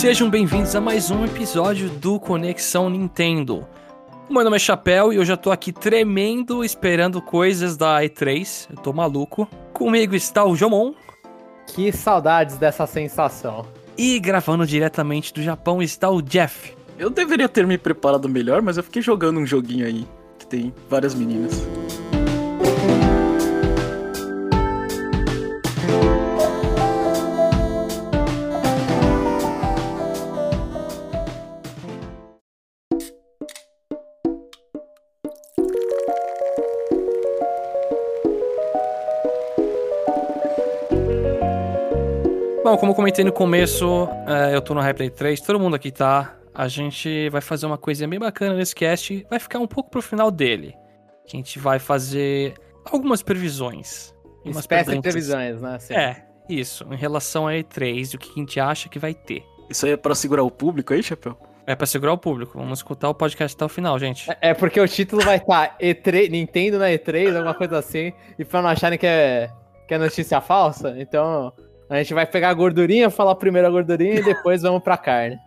Sejam bem-vindos a mais um episódio do Conexão Nintendo. Meu nome é Chapéu e eu já tô aqui tremendo esperando coisas da E3. Eu tô maluco. Comigo está o Jomon. Que saudades dessa sensação. E gravando diretamente do Japão está o Jeff. Eu deveria ter me preparado melhor, mas eu fiquei jogando um joguinho aí que tem várias meninas. Bom, como eu comentei no começo, é, eu tô no Replay 3, todo mundo aqui tá. A gente vai fazer uma coisinha bem bacana nesse cast, vai ficar um pouco pro final dele. Que a gente vai fazer algumas previsões. umas Espécie de previsões, né? Assim. É, isso, em relação a E3 e o que a gente acha que vai ter. Isso aí é pra segurar o público aí, Chapéu? É pra segurar o público, vamos escutar o podcast até o final, gente. É- É porque o título vai estar E3, Nintendo na E3, alguma coisa assim, e pra não acharem que é, que é notícia falsa, então a gente vai pegar a gordurinha, falar primeiro a gordurinha e depois vamos pra carne.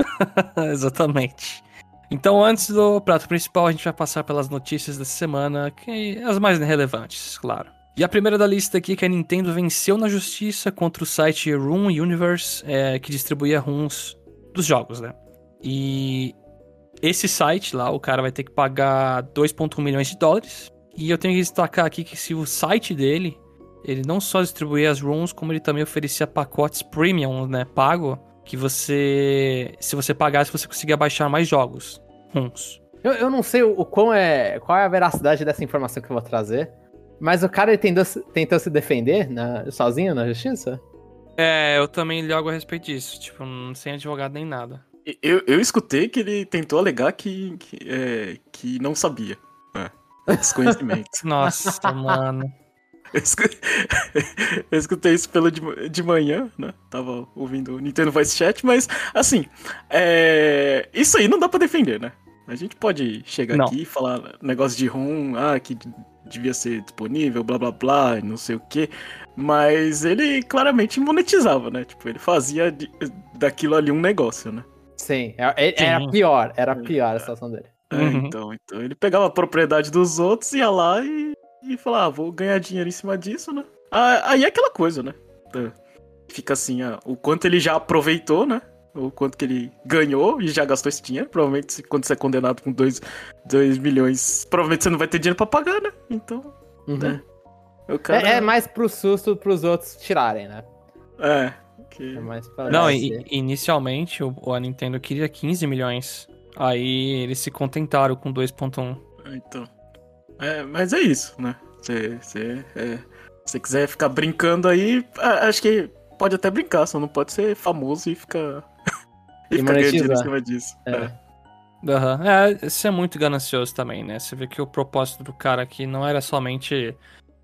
Exatamente. Então, antes do prato principal, a gente vai passar pelas notícias dessa semana, que as mais relevantes, claro. E a primeira da lista aqui é que a Nintendo venceu na justiça contra o site Room Universe, é, que distribuía ROMs dos jogos, né? E esse site lá, o cara vai ter que pagar 2,1 milhões de dólares. E eu tenho que destacar aqui que se o site dele, ele não só distribuía as ROMs, como ele também oferecia pacotes premium, né, pago, que você, se você pagasse, você conseguia baixar mais jogos, ROMs. Eu, eu não sei o, o quão é, qual é a veracidade dessa informação que eu vou trazer, mas o cara ele tentou, se- tentou se defender na- sozinho na justiça? É, eu também li algo a respeito disso, tipo, sem advogado nem nada. Eu, eu escutei que ele tentou alegar que, que, é, que não sabia. É, desconhecimento. Nossa, mano. Eu escu- eu escutei isso pelo de, de manhã, né? Tava ouvindo o Nintendo Voice Chat, mas, assim, é, isso aí não dá pra defender, né? A gente pode chegar Não. aqui e falar negócio de ROM, ah, que devia ser disponível, blá blá blá, e não sei o quê. Mas ele claramente monetizava, né? Tipo, ele fazia de- daquilo ali um negócio, né? Sim, é- é- era Sim. pior, era pior a situação dele. É, Uhum. então, então ele pegava a propriedade dos outros, ia lá e, e falava, ah, vou ganhar dinheiro em cima disso, né? Ah, Aí é aquela coisa, né? É. Fica assim, ah, o quanto ele já aproveitou, né? O quanto que ele ganhou e já gastou esse dinheiro. Provavelmente, quando você é condenado com 2 milhões, provavelmente você não vai ter dinheiro pra pagar, né? Então, Uhum. o cara... É, é mais pro susto pros outros tirarem, né? É, que- É Não, esse- inicialmente o, a Nintendo queria 15 milhões. Aí eles se contentaram com 2.1. Então. É, mas é isso, né? Se você é, se quiser ficar brincando aí, acho que pode até brincar, só não pode ser famoso e ficar. e E ficar ganhando em cima disso. É. É. Aham. É, isso é muito ganancioso também, né? Você vê que o propósito do cara aqui não era somente.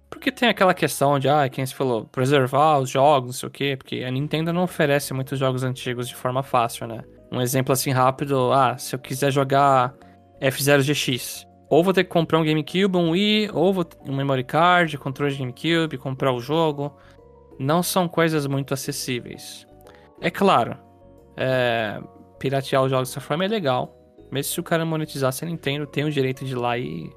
Porque tem aquela questão de, ah, quem se falou, preservar os jogos, não sei o quê, porque a Nintendo não oferece muitos jogos antigos de forma fácil, né? Um exemplo assim rápido, ah, se eu quiser jogar F0GX, ou vou ter que comprar um GameCube, um Wii, ou vou um memory card, controle de GameCube, comprar o jogo. Não são coisas muito acessíveis. É claro, é, piratear os jogos dessa forma é legal, mesmo se o cara monetizasse a Nintendo, tem o direito de ir lá e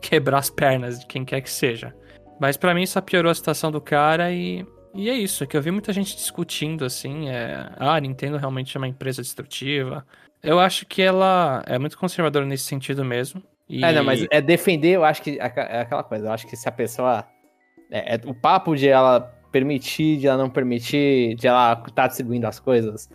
quebrar as pernas de quem quer que seja. Mas pra mim só piorou a situação do cara e, e é isso, é que eu vi muita gente discutindo assim, é, ah, a Nintendo realmente é uma empresa destrutiva. Eu acho que ela é muito conservadora nesse sentido mesmo. E... É, não, mas é defender, eu acho que é é aquela coisa. Eu acho que se a pessoa. É, é o papo de ela permitir, de ela não permitir, de ela estar distribuindo as coisas.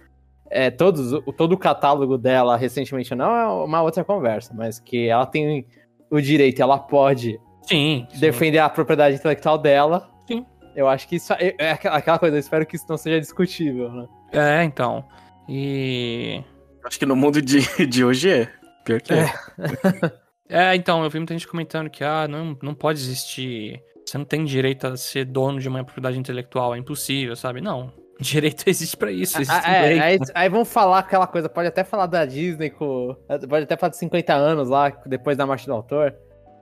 É, todos, o- todo o catálogo dela recentemente não é uma outra conversa, mas que ela tem o direito, ela pode Sim, sim. defender a propriedade intelectual dela. Sim. Eu acho que isso é, é aquela aquela coisa, eu espero que isso não seja discutível, né? É, então. E. Acho que no mundo de, de hoje é. Pior que é. É, então, eu vi muita gente comentando que, ah, não, não pode existir. Você não tem direito a ser dono de uma propriedade intelectual, é impossível, sabe? Não. Direito existe pra isso. Existe Ah, é, aí, aí vão falar aquela coisa, pode até falar da Disney com. Pode até falar de 50 anos lá, depois da morte do autor.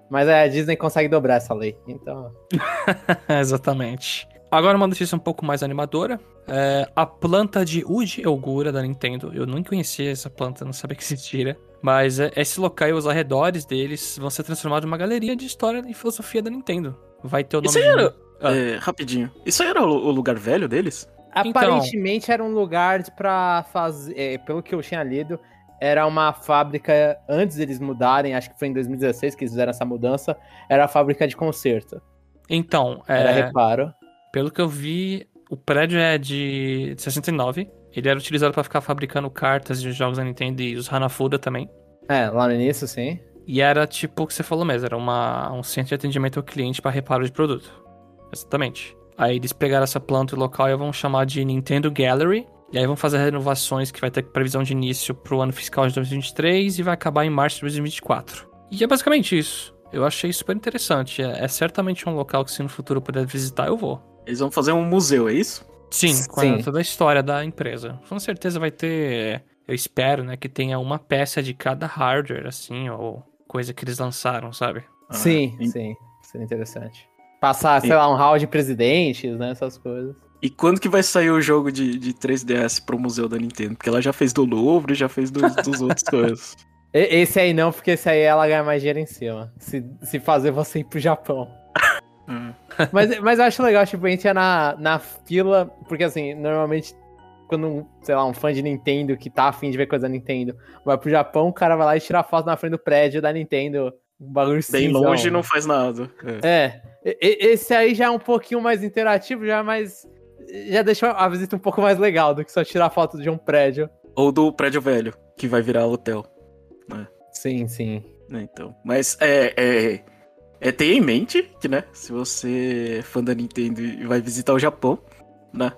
Mas é, a Disney consegue dobrar essa lei. Então. Exatamente. Agora uma notícia um pouco mais animadora. É, a planta de Uji Ogura da Nintendo. Eu nem conhecia essa planta, não sabia que existia. Mas é, esse local e os arredores deles vão ser transformados em uma galeria de história e filosofia da Nintendo. Vai ter o nome Isso aí de- era. Ah. é, rapidinho. Isso aí era o, lugar velho deles? Aparentemente era um lugar pra fazer. é, pelo que eu tinha lido, era uma fábrica. Antes deles mudarem, acho que foi em 2016 que eles fizeram essa mudança. Era a fábrica de conserto. Então, Era é, reparo. Pelo que eu vi, o prédio é de 69. Ele era utilizado para ficar fabricando cartas de jogos da Nintendo e os Hanafuda também. É, lá no início, sim. E era tipo o que você falou mesmo, era uma, um centro de atendimento ao cliente para reparo de produto. Exatamente. Aí eles pegaram essa planta local e vão chamar de Nintendo Gallery. E aí vão fazer renovações que vai ter previsão de início pro ano fiscal de 2023 e vai acabar em março de 2024. E é basicamente isso. Eu achei super interessante. É, é certamente um local que se no futuro eu puder visitar, eu vou. Eles vão fazer um museu, é isso? Sim, com Sim. a- toda a história da empresa. Com certeza vai ter. Eu espero, né, que tenha uma peça de cada hardware, assim, ou coisa que eles lançaram, sabe? Ah, sim, e- sim. Seria interessante. Passar, sei E- lá, um hall de presidentes, né? Essas coisas. E quando que vai sair o jogo de, de 3DS pro museu da Nintendo? Porque ela já fez do Louvre, já fez dos, dos outros coisas. Esse aí não, porque esse aí ela ganha mais dinheiro em cima. Se, se fazer você ir pro Japão. Hum. Mas, mas eu acho legal, tipo, a gente ia na, na fila, porque assim, normalmente, quando, um, sei lá, um fã de Nintendo que tá afim de ver coisa da Nintendo vai pro Japão, o cara vai lá e tira foto na frente do prédio da Nintendo. Um bagulho Bem cinzão. longe e não faz nada. É. É, esse aí já é um pouquinho mais interativo, já é mais. Já deixa a visita um pouco mais legal do que só tirar foto de um prédio. Ou do prédio velho, que vai virar hotel. Sim, sim. né, Então. Mas é, é, é ter em mente que, né? Se você é fã da Nintendo e vai visitar o Japão, né?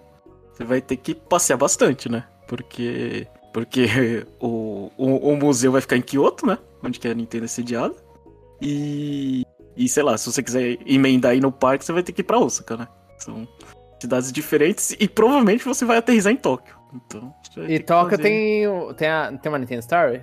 Você vai ter que passear bastante, né? Porque. Porque o, o, o museu vai ficar em Kyoto, né? Onde que a Nintendo é sediada. E. E sei lá, se você quiser emendar aí no parque, você vai ter que ir pra Osaka, né? São cidades diferentes e provavelmente você vai aterrizar em Tóquio. Então. E Tóquio fazer- tem, tem, a, tem uma Nintendo Story?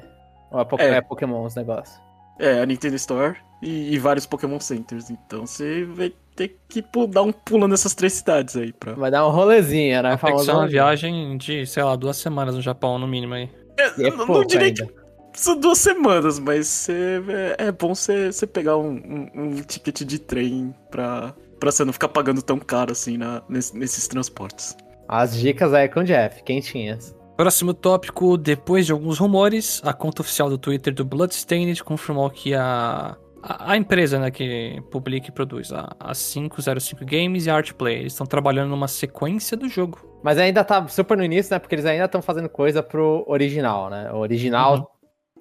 Ou é, Poké- É. é Pokémon os negócios? É, a Nintendo Store e, e vários Pokémon Centers. Então você vai ter que dar um pulo nessas três cidades aí pra. Vai dar um rolezinho, né? Tem que ser uma viagem de, sei lá, duas semanas no Japão, no mínimo aí. É Eu não, pouco diria ainda. que são duas semanas, mas você, é, é bom você, você pegar um, um, um ticket de trem pra, pra você não ficar pagando tão caro assim na, nesse- nesses transportes. As dicas aí com o Jeff, quentinhas. Próximo tópico, depois de alguns rumores, a conta oficial do Twitter do Bloodstained confirmou que a, a, a empresa né, que publica e produz, a, a 505 Games e a Artplay, eles estão trabalhando numa sequência do jogo. Mas ainda tá super no início, né? Porque eles ainda estão fazendo coisa pro original, né? O original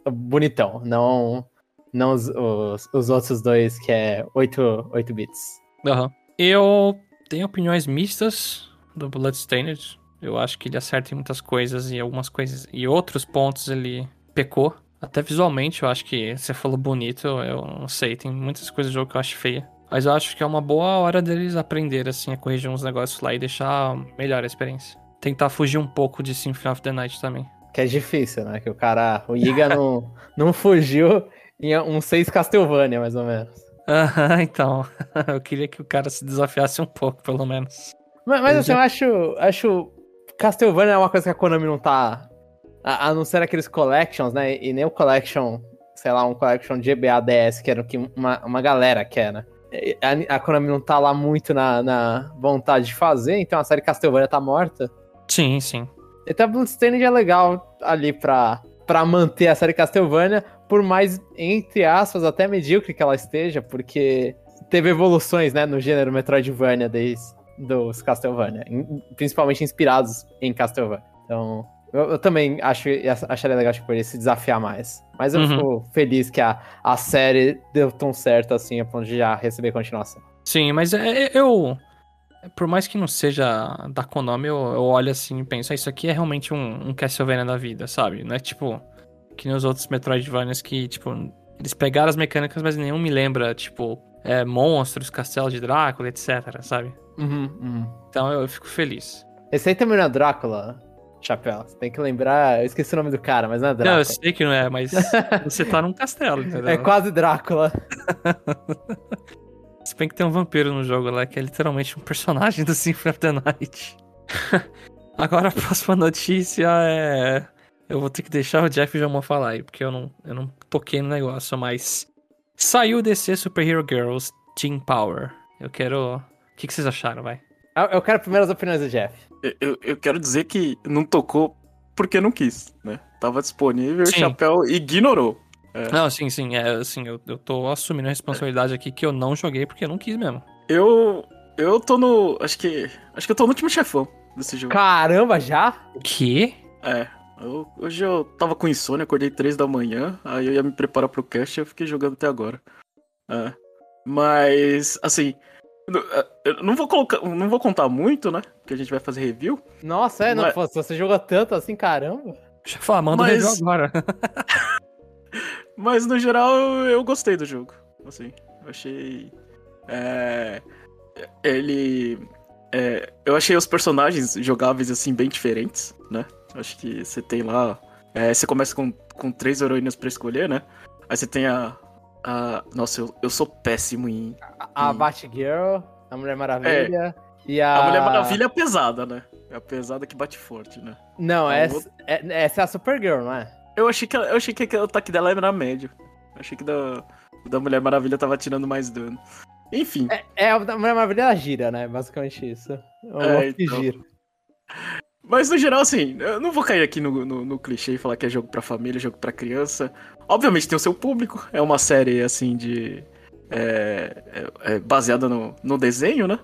bonitão, não, não os, os, os outros dois que é 8, 8 bits. Aham. Eu tenho opiniões mistas do Bloodstained. Eu acho que ele acerta em muitas coisas e algumas coisas. E outros pontos ele pecou. Até visualmente, eu acho que você falou bonito, eu não sei. Tem muitas coisas do jogo que eu acho feia. Mas eu acho que é uma boa hora deles aprender, assim, a corrigir uns negócios lá e deixar melhor a experiência. Tentar fugir um pouco de Symphony of the Night também. Que é difícil, né? Que o cara, o Iga não, não fugiu em um 6 Castlevania, mais ou menos. Aham, então. eu queria que o cara se desafiasse um pouco, pelo menos. Mas, mas assim, eu acho, acho. Castlevania é uma coisa que a Konami não tá. A, a não ser aqueles collections, né? E nem o collection, sei lá, um collection de GBA DS, que era o que uma, uma galera quer, né? A, a Konami não tá lá muito na, na vontade de fazer, então a série Castlevania tá morta. Sim, sim. Então a Bloodstained é legal ali pra, pra manter a série Castlevania, por mais, entre aspas, até medíocre que ela esteja, porque teve evoluções, né, no gênero Metroidvania desde dos Castlevania, in- principalmente inspirados em Castlevania. Então, eu, eu também acho, acharia legal, tipo, ele se desafiar mais. Mas eu Uhum. fico feliz que a, a série deu tão certo assim, a ponto de já receber continuação. Sim, mas é, é- eu. Por mais que não seja da Konami, eu, eu olho assim e penso, ah, isso aqui é realmente um, um Castlevania da vida, sabe? Não é tipo. Que nem os outros Metroidvanias que, tipo, eles pegaram as mecânicas, mas nenhum me lembra, tipo, é, monstros, castelo de Drácula, etc, sabe? Então eu, eu fico feliz. Esse aí também não é Drácula, Chapéu. Você tem que lembrar. Eu esqueci o nome do cara, mas não é Não, Drácula. eu sei que não é, mas você tá num castelo, entendeu? É quase Drácula. Se bem que tem um vampiro no jogo lá, que é literalmente um personagem do Symphony of the Night. Agora a próxima notícia é. Eu vou ter que deixar o Jeff Jamon falar aí, porque eu não, eu não toquei no negócio, mas. Saiu o DC Super Hero Girls Team Power. Eu quero. O que, que vocês acharam, vai? Eu- Eu quero primeiro as opiniões do Jeff. Eu, eu, quero dizer que não tocou porque não quis, né? Tava disponível, o Sim. Chapéu ignorou. Não, sim, sim. É, assim, eu, eu tô assumindo a responsabilidade aqui que eu não joguei porque eu não quis mesmo. Eu. Eu tô no. Acho que. Acho que eu tô no último chefão desse jogo. Caramba, já? O quê? É. eu- hoje eu tava com insônia, acordei três da manhã, aí eu ia me preparar pro cast e eu fiquei jogando até agora. É. Mas, assim. É, Eu não vou colocar. Não vou contar muito, né? Porque a gente vai fazer review. Nossa, é, não, Mas- pô, se você jogou tanto assim, caramba. Deixa eu falar, manda o Mas- review agora. Mas no geral eu, eu gostei do jogo. Assim, eu achei. É, ele. é, eu achei os personagens jogáveis assim bem diferentes, né? Acho que você tem lá. é, você começa com, com três heroínas pra escolher, né? Aí você tem a. a nossa, eu, eu sou péssimo em. A, a. Batgirl, a Mulher Maravilha e a... A Mulher Maravilha é pesada, né? É a pesada que bate forte, né? Não, A essa, é, essa é a Supergirl, não é? Eu achei que, eu achei que o ataque dela era médio. Eu achei que da, o da Mulher Maravilha tava tirando mais dano. Enfim. É, é a Mulher Maravilha, ela gira, né? Basicamente isso. É, então. gira. Mas no geral, assim, eu não vou cair aqui no, no, no clichê e falar que é jogo pra família, jogo pra criança. Obviamente tem o seu público, é uma série assim de. É, é- é baseada no, no desenho, né?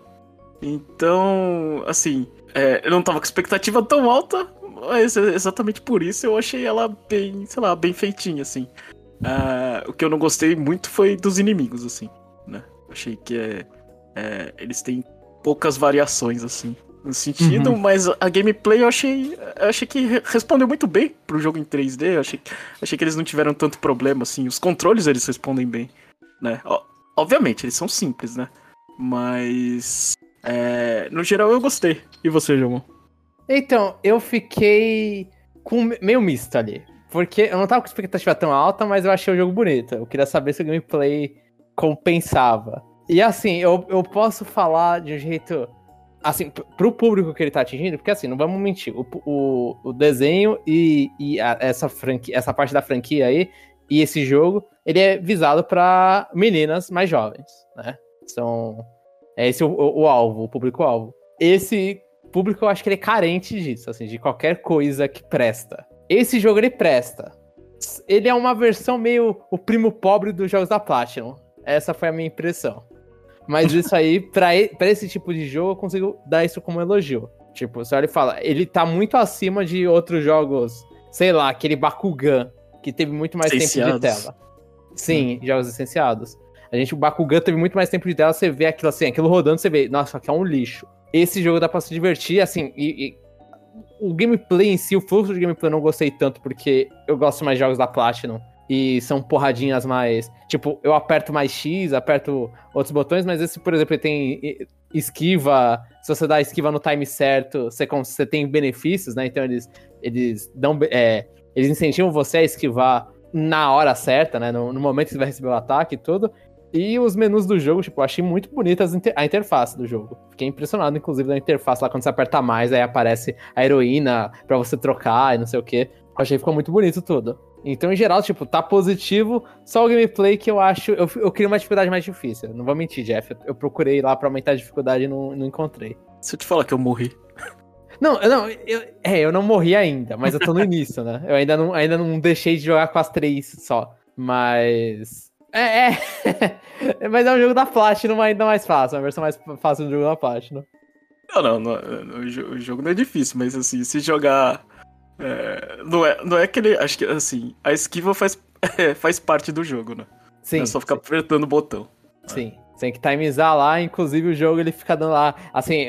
Então, assim, é, eu não tava com expectativa tão alta, mas é exatamente por isso eu achei ela bem, sei lá, bem feitinha, assim. Ah, o que eu não gostei muito foi dos inimigos, assim, né? Achei que é, é, eles têm poucas variações, assim, no sentido, Uhum. mas a gameplay eu achei, eu achei que re- respondeu muito bem pro jogo em 3D, eu achei, achei que eles não tiveram tanto problema, assim, os controles eles respondem bem, né? Ó, Obviamente, eles são simples, né? Mas, é, no geral eu gostei. E você, Jamon? Então, eu fiquei com me- meio misto ali. Porque eu não tava com expectativa tão alta, mas eu achei o jogo bonito. Eu queria saber se o gameplay compensava. E assim, eu, eu posso falar de um jeito. Assim, pro público que ele tá atingindo, porque assim, não vamos mentir. O, o, o desenho e, e a- essa, franquia, essa parte da franquia aí, e esse jogo, ele é visado pra meninas mais jovens, né? São. É esse o, o- o alvo, o público-alvo. Esse público eu acho que ele é carente disso, assim, de qualquer coisa que presta. Esse jogo ele presta. Ele é uma versão meio o primo pobre dos jogos da Platinum. Essa foi a minha impressão. Mas isso aí, pra, pra esse tipo de jogo, eu consigo dar isso como elogio. Tipo, você olha e fala, ele tá muito acima de outros jogos, sei lá, aquele Bakugan, que teve muito mais tempo de tela. Sim, jogos licenciados. A gente, o Bakugan teve muito mais tempo de tela, você vê aquilo assim, aquilo rodando, você vê, nossa, aqui é um lixo. Esse jogo dá pra se divertir, assim, e, e o gameplay em si, o fluxo de gameplay eu não gostei tanto, porque eu gosto mais de jogos da Platinum. E são porradinhas mais. Tipo, eu aperto mais X, aperto outros botões, mas esse, por exemplo, ele tem esquiva. Se você dá esquiva no time certo, você, você tem benefícios, né? Então eles, eles dão. é, eles incentivam você a esquivar na hora certa, né? No, no momento que você vai receber o ataque e tudo. E os menus do jogo, tipo, eu achei muito bonitas inter- a interface do jogo. Fiquei impressionado, inclusive, da interface lá, quando você aperta mais, aí aparece a heroína pra você trocar e não sei o que. Achei que ficou muito bonito tudo. Então, em geral, tipo, tá positivo. Só o gameplay que eu acho. Eu, eu queria uma dificuldade mais difícil. Não vou mentir, Jeff. Eu, eu procurei lá pra aumentar a dificuldade e não, não encontrei. Se eu te falar que eu morri. Não, não, eu, é, eu não morri ainda, mas eu tô no início, né? Eu ainda não, ainda não deixei de jogar com as três só. Mas. É, é. mas é um jogo da Platinum ainda mais fácil, uma versão mais fácil do jogo da Platinum. Não, não, não, o jogo não é difícil, mas assim, se jogar. É, não, é, não é que ele. Acho que assim, a esquiva faz, faz parte do jogo, né? Sim. é só ficar apertando o botão. Sim. Tem que timizar lá, inclusive o jogo ele fica dando lá. Assim,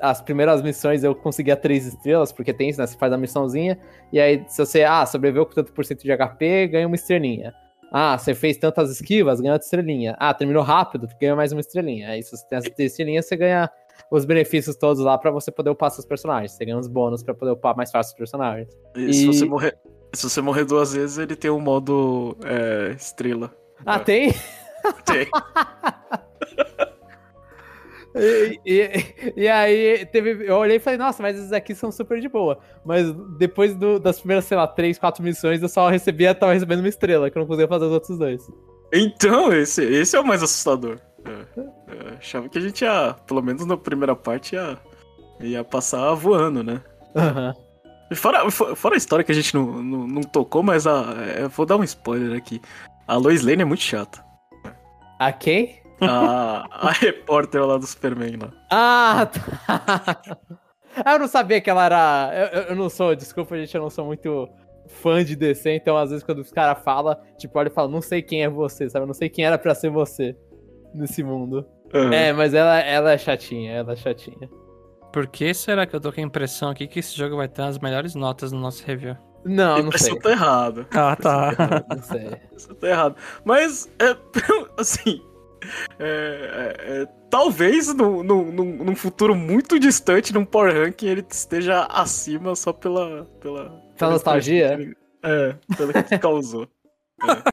as primeiras missões eu conseguia três estrelas, porque tem isso, né? Você faz a missãozinha, e aí se você, ah, sobreviveu com tanto por cento de HP, ganha uma estrelinha. Ah, você fez tantas esquivas, ganha outra estrelinha. Ah, terminou rápido, ganha mais uma estrelinha. Aí se você tem as estrelinhas, você ganha os benefícios todos lá pra você poder upar seus personagens. Você ganha uns bônus pra poder upar mais fácil os personagens. E, se E- você morrer. Se você morrer duas vezes, ele tem um modo é, estrela. Ah, É. tem? Tem. E, e, e aí teve, eu olhei e falei, nossa, mas esses aqui são super de boa. Mas depois do- das primeiras, sei lá, três, quatro missões, eu só recebia, tava recebendo uma estrela, que eu não conseguia fazer os outros dois. Então, esse, esse é o mais assustador. É, é, achava que a gente ia, pelo menos na primeira parte, ia, ia passar voando, né? Aham. E Fora, fo- fora a história que a gente não, não, não tocou, mas a, é, eu vou dar um spoiler aqui. A Lois Lane é muito chata. A quem? A, a repórter lá do Superman lá. Ah, tá. Eu não sabia que ela era. Eu, eu- eu não sou, desculpa, gente, eu não sou muito fã de DC, então às vezes quando os caras falam, tipo, olha e fala, não sei quem é você, sabe? Eu não sei quem era pra ser você nesse mundo. Aham. É, mas ela, ela é chatinha, ela é chatinha. Por que será que eu tô com a impressão aqui que esse jogo vai ter as melhores notas no nosso review? Não, não Isso sei. tá errado. Ah, tá. Não sei. Isso tá errado. Mas, é, assim. é, é, é, talvez no, no, num, num futuro muito distante, num Power Ranking, ele esteja acima só pela. Pela, pela nostalgia? que ele- É, pelo que causou.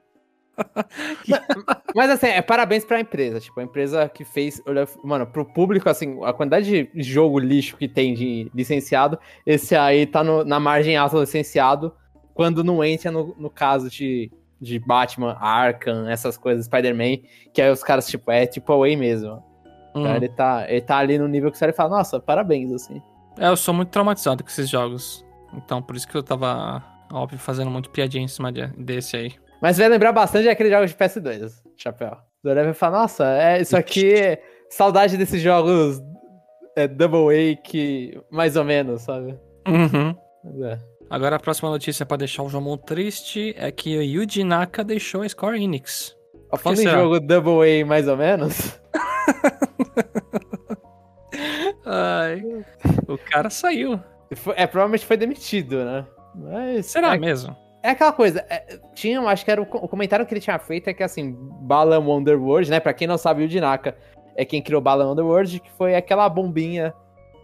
Mas assim, é parabéns pra empresa. Tipo, a empresa que fez. Mano, pro público, assim, a quantidade de jogo lixo que tem de licenciado, esse aí tá no- na margem alta do licenciado, quando não entra no, no caso de, de Batman, Arkham, essas coisas, Spider-Man, que aí os caras, tipo, é tipo away mesmo. Então Hum. ele tá, ele tá ali no nível que você fala, nossa, parabéns, assim. É, eu sou muito traumatizado com esses jogos. Então, por isso que eu tava, óbvio, fazendo muito piadinha em cima de- desse aí. Mas vai lembrar bastante daqueles jogos de PS2, chapéu. Você olha e fala, nossa, é, isso aqui, saudade desses jogos é, Double A que mais ou menos, sabe? Uhum. Mas é. Agora a próxima notícia pra deixar o Jomon triste é que o Yuji Naka deixou a Square Enix. Falando em jogo Double A mais ou menos, Ai. O cara saiu. é, provavelmente foi demitido, né? Mas. Será é, mesmo? É aquela coisa, é, tinha, acho que era o, o comentário que ele tinha feito é que assim, Balan Wonderworld, né? Pra quem não sabe, o Dinaka é quem criou Balan Wonderworld, que foi aquela bombinha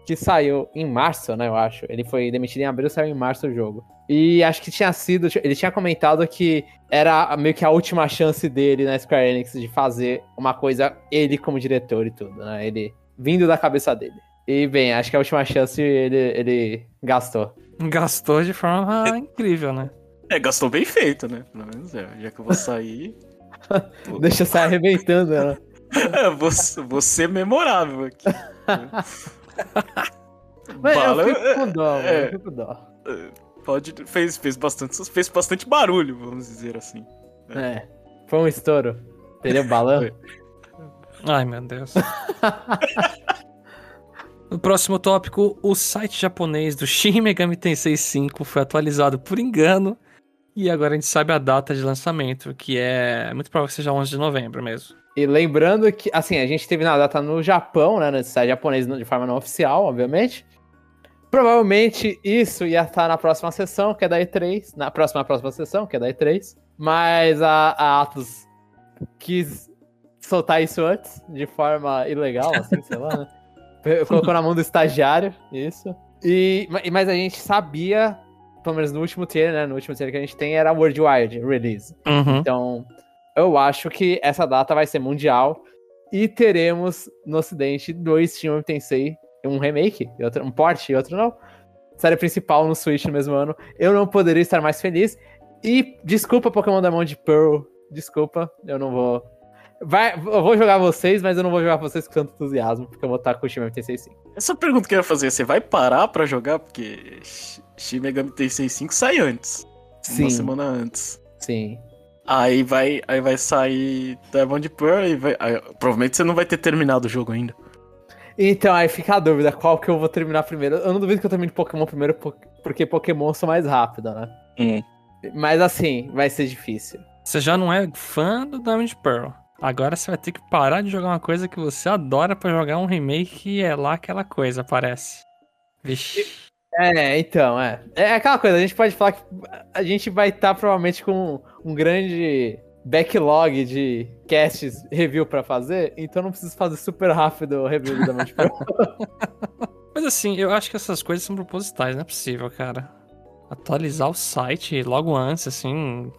que saiu em março, né? Eu acho. Ele foi demitido em abril, saiu em março o jogo. E acho que tinha sido. Ele tinha comentado que era meio que a última chance dele na Square Enix de fazer uma coisa, ele como diretor e tudo, né? Ele vindo da cabeça dele. E bem, acho que a última chance ele, ele gastou. Gastou de forma incrível, né? É, gastou bem feito, né? Pelo menos é. Já que eu vou sair. Deixa eu sair arrebentando, né? é, vou, vou ser memorável aqui. Mas Bala- eu fico com dó, mano. é. Eu fico com dó. Pode, fez, fez, bastante, fez bastante barulho, vamos dizer assim. É. Foi um estouro. Entendeu? Balão? Ai, meu Deus. No próximo tópico, o site japonês do Shin Megami Tensei 5 foi atualizado por engano e agora a gente sabe a data de lançamento, que é muito provável que seja 11 de novembro mesmo. E lembrando que, assim, a gente teve na data no Japão, né? Nesse site japonês de forma não oficial, obviamente. Provavelmente isso ia estar na próxima sessão, que é da E3. Na próxima, próxima sessão, que é da E3. Mas a, a Atos quis soltar isso antes, de forma ilegal, assim, sei lá, né? Colocou na mão do estagiário, isso. E, ma- mas a gente sabia, pelo menos no último trailer, né? No último trailer que a gente tem, era Worldwide Release. Uhum. Então, eu acho que essa data vai ser mundial e teremos no ocidente dois Shin Megami Tensei, um remake, e outro, um port e outro não. Série principal no Switch no mesmo ano. Eu não poderia estar mais feliz. E desculpa Pokémon da mão de Pearl, desculpa, eu não vou Vai, eu vou jogar vocês, mas eu não vou jogar vocês com tanto entusiasmo, porque eu vou estar com o Shin Megami Tensei 5. Essa pergunta que eu ia fazer, você vai parar pra jogar? Porque Sh- Shin Megami Tensei 5 sai antes. Sim. Uma semana antes. Sim. Aí vai, aí vai sair Diamond Pearl e vai. aí, provavelmente você não vai ter terminado o jogo ainda. Então, aí fica a dúvida, qual que eu vou terminar primeiro. Eu não duvido que eu termine Pokémon primeiro, po- porque Pokémon eu sou mais rápido, né? Mas assim, vai ser difícil. Você já não é fã do Diamond Pearl. Agora você vai ter que parar de jogar uma coisa que você adora pra jogar um remake que é lá aquela coisa, parece. Vixe. É, então, é. É aquela coisa, a gente pode falar que a gente vai estar provavelmente com um grande backlog de casts review pra fazer, então não preciso fazer super rápido o review Diamond Pearl. Mas assim, eu acho que essas coisas são propositais, não é possível, cara. Atualizar o site logo antes, assim.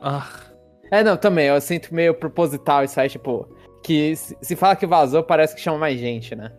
Ah. É, não, também, eu sinto meio proposital isso aí, tipo, que se fala que vazou, parece que chama mais gente, né?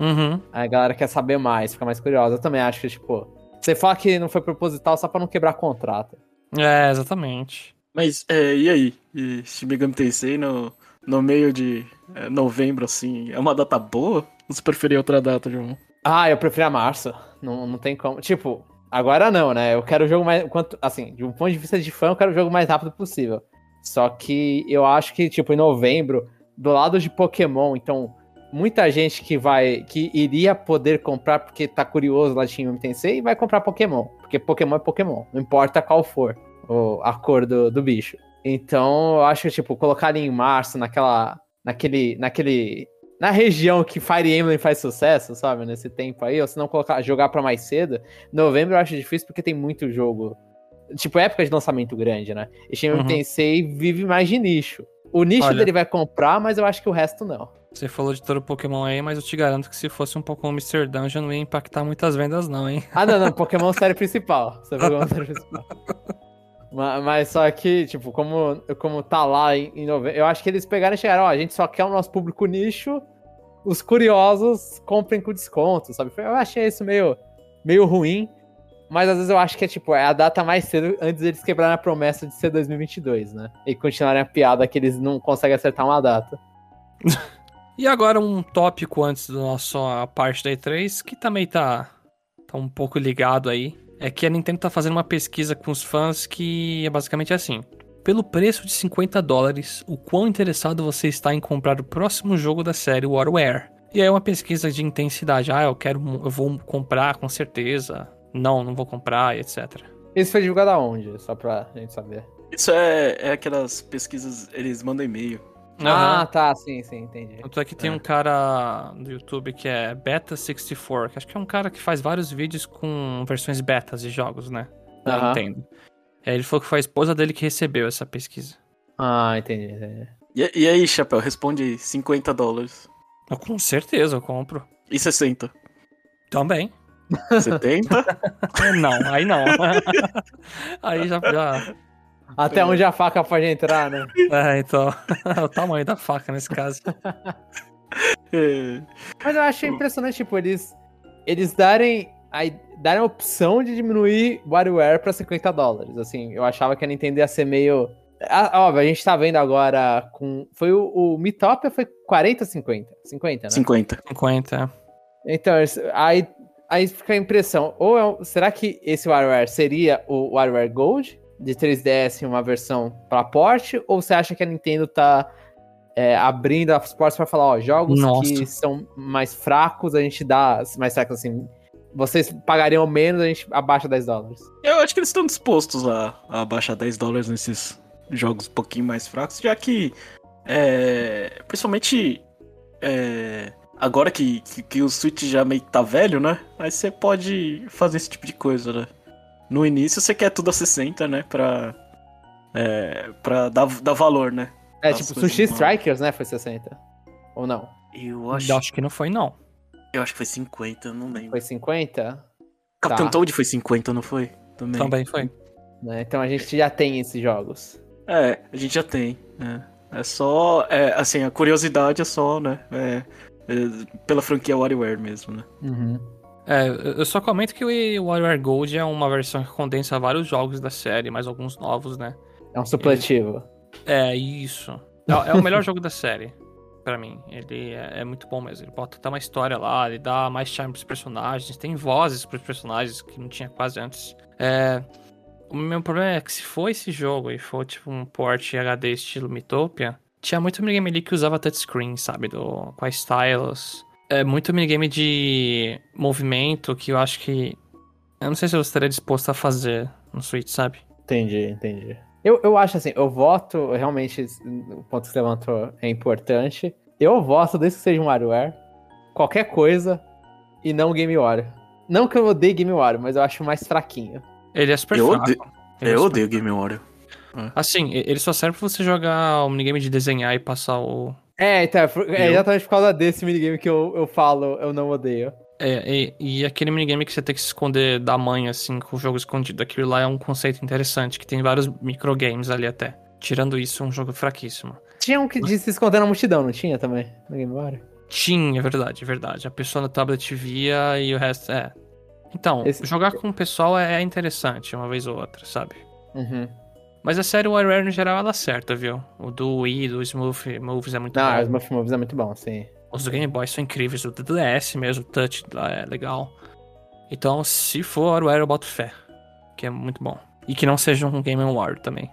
Uhum. Aí a galera quer saber mais, fica mais curiosa. Eu também acho que, tipo, você fala que não foi proposital só pra não quebrar contrato. É, exatamente. Mas, é, e aí? E Shin Megami Tensei no, no meio de é, novembro, assim, é uma data boa? Ou você preferia outra data, João? Ah, eu prefiro a março. Não, não tem como. Tipo, agora não, né? Eu quero o jogo mais. Quanto, assim, de um ponto de vista de fã, eu quero o jogo mais rápido possível. Só que eu acho que, tipo, em novembro, do lado de Pokémon, então, muita gente que vai. que iria poder comprar porque tá curioso lá de Shin Tensei vai comprar Pokémon. Porque Pokémon é Pokémon. Não importa qual for o, a cor do, do bicho. Então, eu acho que, tipo, colocar em março, naquela. naquele. naquele. Na região que Fire Emblem faz sucesso, sabe? Nesse tempo aí, ou se não colocar, jogar pra mais cedo. Novembro eu acho difícil porque tem muito jogo. Tipo, época de lançamento grande, né? E Shin Uhum. Tensei vive mais de nicho. O nicho Olha. dele vai comprar, mas eu acho que o resto não. Você falou de todo Pokémon aí, mas eu te garanto que se fosse um Pokémon Mr. Dungeon não ia impactar muitas vendas, não, hein? Ah, não, não. Pokémon série principal. Você Pokémon série principal. Ma- Mas, só que, tipo, como, como tá lá em, em novembro, eu acho que eles pegaram e chegaram, ó, a gente só quer o nosso público nicho, os curiosos comprem com desconto, sabe? Eu achei isso meio, meio ruim, mas às vezes eu acho que é, tipo, é a data mais cedo antes deles quebrarem a promessa de ser 2022, né? E continuarem a piada que eles não conseguem acertar uma data. E agora um tópico antes da nossa parte da E3, que também tá, tá um pouco ligado aí, é que a Nintendo tá fazendo uma pesquisa com os fãs que é basicamente assim. Pelo preço de 50 dólares, o quão interessado você está em comprar o próximo jogo da série WarWare? E aí é uma pesquisa de intensidade. Ah, eu quero, eu vou comprar com certeza. Não, não vou comprar, e etc. Isso foi divulgado aonde? Só pra gente saber. Isso é, é aquelas pesquisas, eles mandam e-mail. Ah, tá, sim, sim, entendi. Tanto é que tem É. um cara no YouTube que é Beta64, que acho que é um cara que faz vários vídeos com versões betas de jogos, né? Da Aham. Nintendo. É, ele falou que foi a esposa dele que recebeu essa pesquisa. Ah, entendi, entendi. E, e aí, Chapéu, responde aí, 50 dólares. Eu, com certeza eu compro. E 60? Também. 70? É, Não, aí não. aí já. já Até onde a faca pode entrar, né? é, então. o tamanho da faca nesse caso. É. Mas eu achei impressionante, tipo, eles, eles darem, a, darem a opção de diminuir WarioWare pra 50 dólares. Assim, eu achava que a Nintendo ia ser meio. Ah, óbvio, a gente tá vendo agora com. Foi o, o Mitopia foi 40 ou 50? 50, né? 50. 50. Então, isso- aí, aí fica a impressão. Ou é um- será que esse WarioWare seria o WarioWare Gold de 3DS em uma versão pra porte? Ou você acha que a Nintendo tá é, abrindo as portas pra falar, ó, jogos Nossa. que são mais fracos, a gente dá mais fracos assim. Vocês pagariam menos, a gente abaixa 10 dólares. Eu acho que eles estão dispostos a, a baixar 10 dólares nesses jogos um pouquinho mais fracos, já que, é, principalmente, é, agora que, que, que o Switch já meio que tá velho, né? Aí você pode fazer esse tipo de coisa, né? No início você quer tudo a 60, né? Pra, é, pra dar, dar valor, né? É, As tipo, Sushi mal. Strikers, né? Foi 60. Ou não? Eu Acho... acho que não foi, não. eu acho que foi 50, eu não lembro. Foi 50? Capitão tá. Toad foi 50, não foi? Também. Também foi. Né? Então a gente já tem esses jogos. É, a gente já tem. É, é só. É, assim, a curiosidade é só, né? É, pela franquia WarioWare mesmo, né? Uhum. É, eu só comento que o WarioWare Gold é uma versão que condensa vários jogos da série, mais alguns novos, né? É um supletivo. É, isso. É, é o melhor jogo da série, pra mim. Ele é, é muito bom mesmo. Ele bota até uma história lá, ele dá mais charme pros personagens, tem vozes pros personagens que não tinha quase antes. É, o meu problema é que se for esse jogo e for tipo um port HD estilo Mitopia, tinha muito minigame ali que usava touchscreen, sabe? Do, com a stylus. É muito minigame de movimento que eu acho que. Eu não sei se eu estaria disposto a fazer no Switch, sabe? Entendi, entendi. Eu, eu acho assim, eu voto, realmente, o ponto que você levantou é importante. Eu voto, desde que seja um WarioWare, qualquer coisa, e não Game Wario. Não que eu odeie Game Wario, mas eu acho mais fraquinho. Ele é super Eu fraco. odeio- é Eu super odeio Game Wario. Assim, e- ele só serve pra você jogar o minigame de desenhar e passar o. É, então, é é exatamente por causa desse minigame que eu, eu falo, eu não odeio. É, e, e aquele minigame que você tem que se esconder da mãe, assim, com o jogo escondido. Aquilo lá é um conceito interessante, que tem vários microgames ali até. Tirando isso, é um jogo fraquíssimo. Tinha um que disse se esconder na multidão, não tinha também? No Game Boy? Tinha, é verdade, é verdade. A pessoa no tablet via e o resto. É. Então, Esse- jogar com o pessoal é é interessante, uma vez ou outra, sabe? Uhum. Mas a série WarioWare no geral ela acerta, viu? O do Wii, do Smooth Moves é muito Não, bom. os Muff Moves é muito bom, sim. Os do Game Boy são incríveis, o do DS mesmo, o Touch é legal. Então, se for WarioWare, eu boto fé. Que é muito bom. E que não seja um Game War também.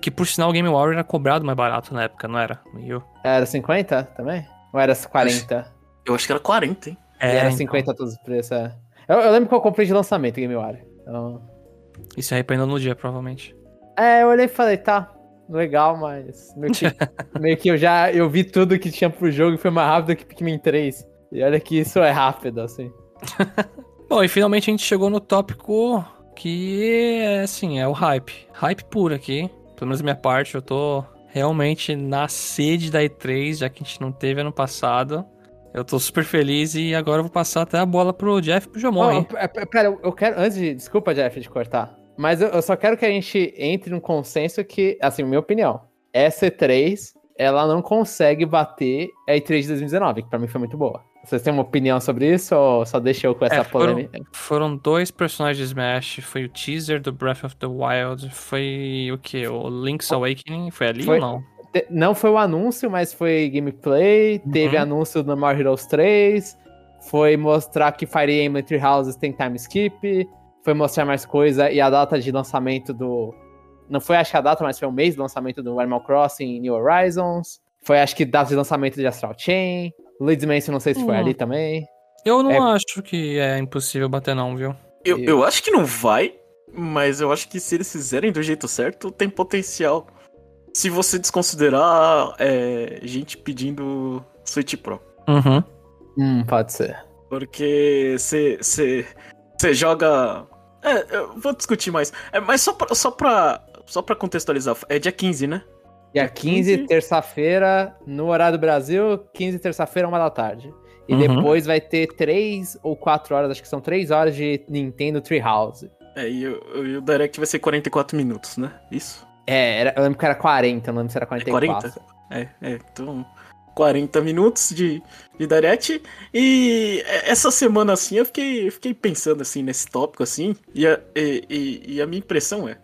Que por sinal o Game War era cobrado mais barato na época, não era? No. Era 50 também? Ou era 40? Eu acho que era 40, hein? E era então. 50 todos os preços, é. Eu, eu lembro que eu comprei de lançamento Game War. Então... E se arrependeu no dia, provavelmente. É, eu olhei e falei, tá, legal, mas meio que, meio que eu já eu vi tudo que tinha pro jogo e foi mais rápido que Pikmin 3. E olha que isso é rápido, assim. Bom, e finalmente a gente chegou no tópico que é assim, é o hype. Hype puro aqui. Pelo menos minha parte, eu tô realmente na sede da E3, já que a gente não teve ano passado. Eu tô super feliz e agora eu vou passar até a bola pro Jeff e pro Jomon, p- pera, eu quero. Antes de. Desculpa, Jeff, de cortar. Mas eu, eu só quero que a gente entre num consenso que, assim, minha opinião, essa E3, ela não consegue bater a E3 de 2019, que pra mim foi muito boa. Vocês têm uma opinião sobre isso ou só deixa eu com essa É, foram- polêmica? Foram dois personagens de Smash, foi o teaser do Breath of the Wild, foi o que? O Link's Awakening? Foi ali Foi- ou não? Te- Não foi o anúncio, mas foi gameplay. Teve Uhum. anúncio do Mario Heroes 3. Foi mostrar que Fire Emblem Three Houses tem time skip. Foi mostrar mais coisa e a data de lançamento do. Não foi acho que a data, mas foi o mês do lançamento do Animal Crossing New Horizons. Foi acho que data de lançamento de Astral Chain. Luigi's Mansion, não sei se foi Hum. ali também. Eu não É- acho que é impossível bater não, viu? Eu, Eu- eu acho que não vai, mas eu acho que se eles fizerem do jeito certo, tem potencial. Se você desconsiderar é, gente pedindo Switch Pro. Uhum. Hum, pode ser. Porque você joga. É, eu vou discutir mais. É, mas só pra, só, pra, só pra contextualizar, é dia 15, né? Dia 15, 15. terça-feira, no horário do Brasil, 15, terça-feira, uma da tarde. E Uhum. depois vai ter três ou quatro horas, acho que são três horas de Nintendo Treehouse. É, e, o- e o Direct vai ser 44 minutos, né? Isso? É, era- eu lembro que era 40, eu não lembro se era 44. É, é, então. 40 minutos de, de. E essa semana, assim, eu fiquei, fiquei pensando, assim, nesse tópico, assim. E a, e- e a minha impressão é,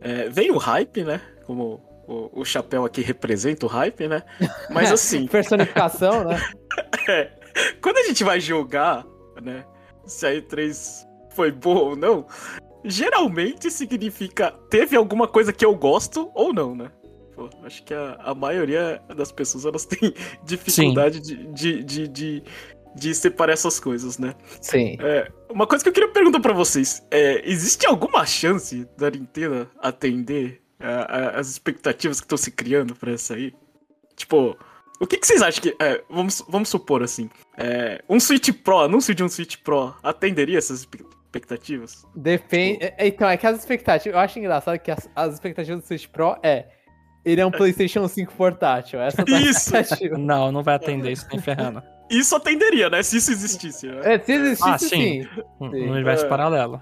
é. Vem o hype, né? Como o, o chapéu aqui representa o hype, né? Mas assim. Personificação, né? É, quando a gente vai jogar, né? Se a E3 foi boa ou não, geralmente significa teve alguma coisa que eu gosto ou não, né? Pô, acho que a, a maioria das pessoas elas têm dificuldade de, de, de, de, de separar essas coisas, né? Sim. É, uma coisa que eu queria perguntar pra vocês: é, existe alguma chance da Nintendo atender a- a- as expectativas que estão se criando pra essa aí? Tipo, o que, que vocês acham que. é, vamos, vamos supor assim: é, um Switch Pro, anúncio de um Switch Pro, atenderia essas espe- expectativas? Depende. é, Então, é que as expectativas. Eu acho engraçado que as, as expectativas do Switch Pro é. Ele é um PlayStation 5 portátil. Essa tá Isso. Não, não vai atender isso nem ferrando. Isso atenderia, né? Se isso existisse, né? É, se existisse, Ah, sim. sim. Um Sim. universo É. paralelo.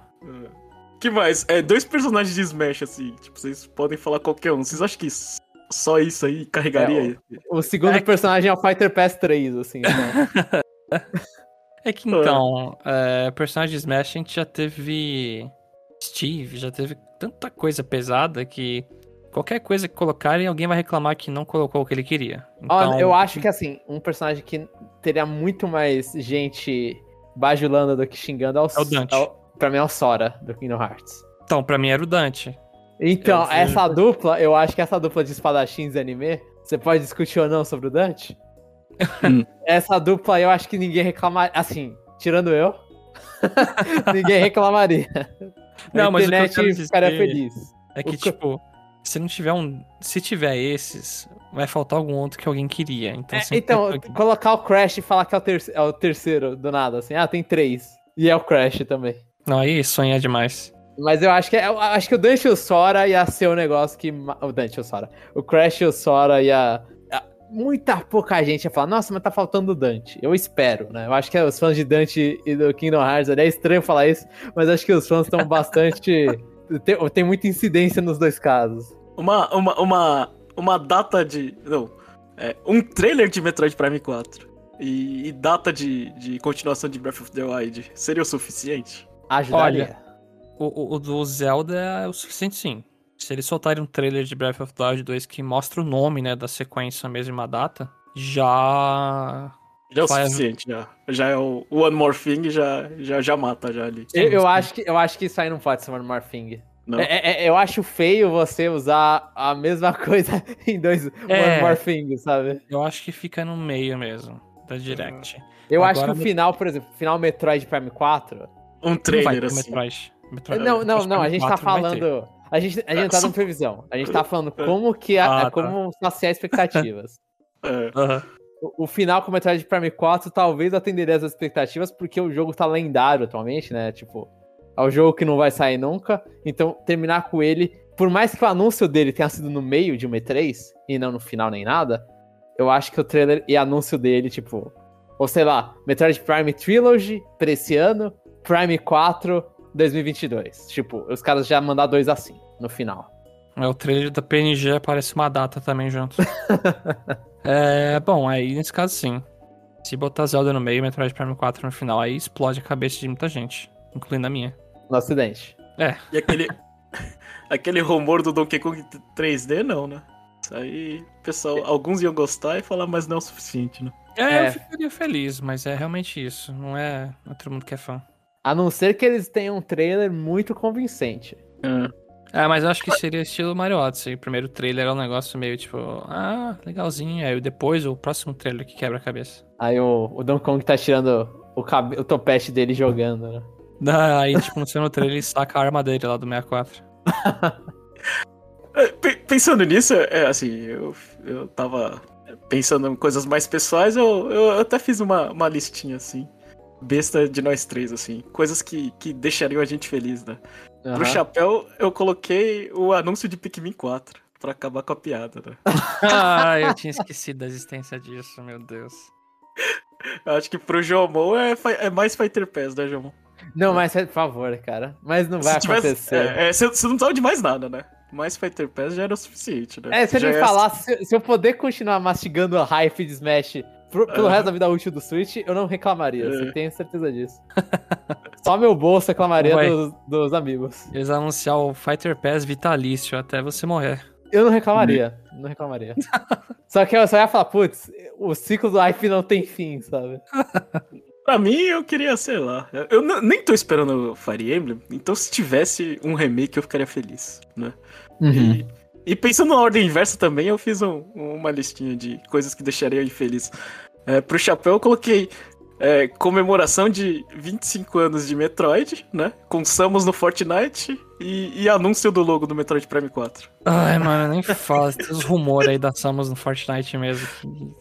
que mais? É, dois personagens de Smash, assim. Tipo, vocês podem falar qualquer um. Vocês acham que s- só isso aí carregaria? O segundo É que- personagem é o Fighter Pass 3, assim. então. É que então, é, personagem de Smash a gente já teve Steve, já teve tanta coisa pesada que qualquer coisa que colocarem, alguém vai reclamar que não colocou o que ele queria. Então, eu acho que assim, um personagem que teria muito mais gente bajulando do que xingando é o, É o Dante. é o- pra mim é o Sora do Kingdom Hearts. Então, pra mim era o Dante. Então, Eu- essa dupla, eu acho que essa dupla de espadachins e anime, você pode discutir ou não sobre o Dante. Hum. essa dupla, eu acho que ninguém reclamaria. Assim, tirando eu, ninguém reclamaria. Não, a mas o que eu internet quero dizer- ficaria feliz. É que, O que- tipo, se não tiver um. Se tiver esses, vai faltar algum outro que alguém queria. Então, É, sempre então, ter colocar o Crash e falar que é o, terce- é o terceiro do nada, assim, ah, tem três. E é o Crash também. Não, aí sonha demais. Mas eu acho que é- eu acho que o Dante e o Sora ia ser o negócio que. O Dante e o Sora. O Crash e o Sora ia. ia- Muita pouca gente ia falar, nossa, mas tá faltando o Dante. Eu espero, né? Eu acho que os fãs de Dante e do Kingdom Hearts, é estranho falar isso, mas acho que os fãs estão bastante. tem, tem muita incidência nos dois casos. Uma, uma, uma, uma data de. Não. É, um trailer de Metroid Prime 4 e, e data de, de continuação de Breath of the Wild seria o suficiente? Ajudaria. O, o, o do Zelda é o suficiente, sim. Se eles soltarem um trailer de Breath of the Wild 2 que mostra o nome, né, da sequência mesmo e uma data, já. Já é o suficiente, já. Já é o One More Thing, já, já, já mata já ali. eu, eu acho que, eu acho que isso aí não pode ser One More Thing. Não? É- é- é- eu acho feio você usar a mesma coisa em dois É. One More Thing, sabe? Eu acho que fica no meio mesmo da Direct. Eu acho que Agora o final, por exemplo, final Metroid Prime 4. Um trailer ter assim. Metroid. Metroid- não, não, Metroid não, a gente tá 4 não vai ter. falando. A gente, a gente não tá dando previsão. A gente tá falando como que a, Ah, tá. como saciar expectativas. É. Aham. O, o final com o Metroid Prime 4 talvez atenderia as expectativas, porque o jogo tá lendário atualmente, né? Tipo, é um jogo que não vai sair nunca. Então, terminar com ele, por mais que o anúncio dele tenha sido no meio de um E3 e não no final nem nada, eu acho que o trailer e anúncio dele, tipo, ou sei lá, Metroid Prime Trilogy pra esse ano, Prime 4 2022. Tipo, os caras já mandaram dois assim, no final. É, o trailer da PNG aparece uma data também junto. é, bom, aí nesse caso sim. Se botar Zelda no meio e Metroid Prime 4 no final, aí explode a cabeça de muita gente, incluindo a minha. No acidente. E aquele. aquele rumor do Donkey Kong 3D, não, né? Isso aí, pessoal, alguns iam gostar e falar, mas não é o suficiente, né? É, É. eu ficaria feliz, mas é realmente isso. Não é, não é todo mundo que é fã. A não ser que eles tenham um trailer muito convincente. É, mas eu acho que seria estilo Mario Odyssey. O primeiro trailer é um negócio meio tipo, ah, legalzinho. Aí depois o próximo trailer que quebra a cabeça. Aí o, o Donkey Kong tá tirando o, cabe- o topete dele jogando, né? Aí, tipo, no segundo trailer ele saca a arma dele lá do 64. É, pe- Pensando nisso, é assim, eu, eu tava pensando em coisas mais pessoais, eu, eu até fiz uma, uma listinha assim. Besta de nós três, assim. Coisas que, que deixariam a gente feliz, né? Pro Aham. chapéu, eu coloquei o anúncio de Pikmin 4. Pra acabar com a piada, né? ah, eu tinha esquecido da existência disso, meu Deus. Eu acho que pro Jomon é, é mais Fighter Pass, né, Jomon? Não, mas por favor, cara. Mas não vai Se tivesse- acontecer. é, é, você você não precisava de mais nada, né? Mais Fighter Pass já era o suficiente, né? É, se ele é- falasse, se, se eu poder continuar mastigando a hype de Smash pro- pelo Aham. resto da vida útil do Switch, eu não reclamaria. É. Você tem certeza disso. Só meu bolso reclamaria dos, dos amigos. Eles anunciar o Fighter Pass vitalício até você morrer. Eu não reclamaria. Não reclamaria. só que eu só ia falar, putz, o ciclo do hype não tem fim, sabe? Pra mim, eu queria, sei lá. Eu, eu nem tô esperando o Fire Emblem, então se tivesse um remake, eu ficaria feliz, né? E, e pensando na ordem inversa também, eu fiz um- uma listinha de coisas que deixariam infeliz. É, pro chapéu, eu coloquei é, comemoração de 25 anos de Metroid, né? Com Samus no Fortnite e, e anúncio do logo do Metroid Prime 4. Ai, mano, nem fala. Tem os rumores aí da Samus no Fortnite mesmo.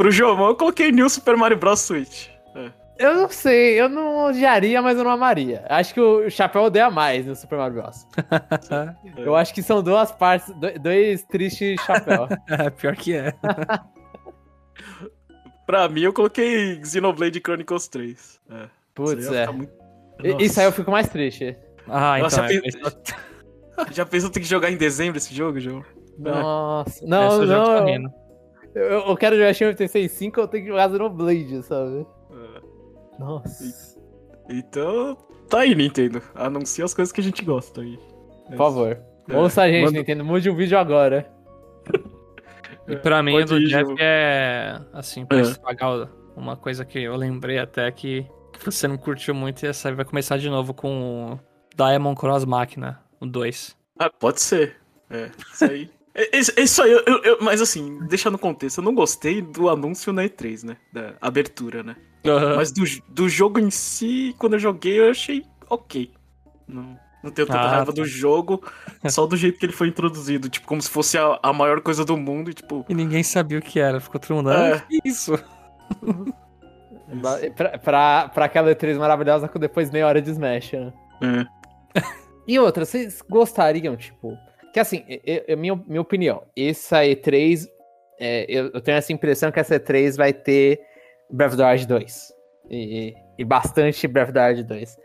Pro Jomon, eu coloquei New Super Mario Bros. Switch. É. Eu não sei, eu não odiaria, mas eu não amaria. Acho que o Chapéu odeia mais no Super Mario Bros. Eu acho que são duas partes, do- dois tristes chapéu. É, pior que é. Pra mim, eu coloquei Xenoblade Chronicles 3. É. Putz, Isso aí ia é. muito-. Isso aí eu fico mais triste. Ah, Nossa, então. já é, pe- Já pensou ter que jogar em dezembro esse jogo, João? Nossa. Não, eu já tô não. Eu, eu quero jogar Shin 5, eu tenho que jogar Xenoblade, sabe? É. Nossa. Então, tá aí, Nintendo. Anuncia as coisas que a gente gosta aí. Por favor. É. Ouça a gente, Manda- Nintendo. Mude o vídeo agora. E pra mim, o do ir, Jeff é. Assim, pra É. estragar uma coisa que eu lembrei até que você não curtiu muito e essa vai começar de novo com o Diamond Cross Máquina, o 2. Ah, pode ser. É, isso aí. É, Isso, isso aí, eu, eu- eu- mas assim, deixa no contexto, eu não gostei do anúncio na E3, né? Da abertura, né? Mas do, do jogo em si, quando eu joguei, eu achei ok. Não, não tenho tanta Ah, raiva tá. do jogo, só do jeito que ele foi introduzido. Tipo, como se fosse a, a maior coisa do mundo e, tipo. E ninguém sabia o que era, ficou todo mundo. É. Ah, que isso? Pra, pra, pra aquela E3 maravilhosa com depois meia hora de Smash, né? É. E outra, vocês gostariam, tipo. Que assim, eu, eu- minha, minha opinião, essa E3. é, eu, eu tenho essa impressão que essa E3 vai ter Breath of the Wild 2. E, e bastante Breath of the Wild 2.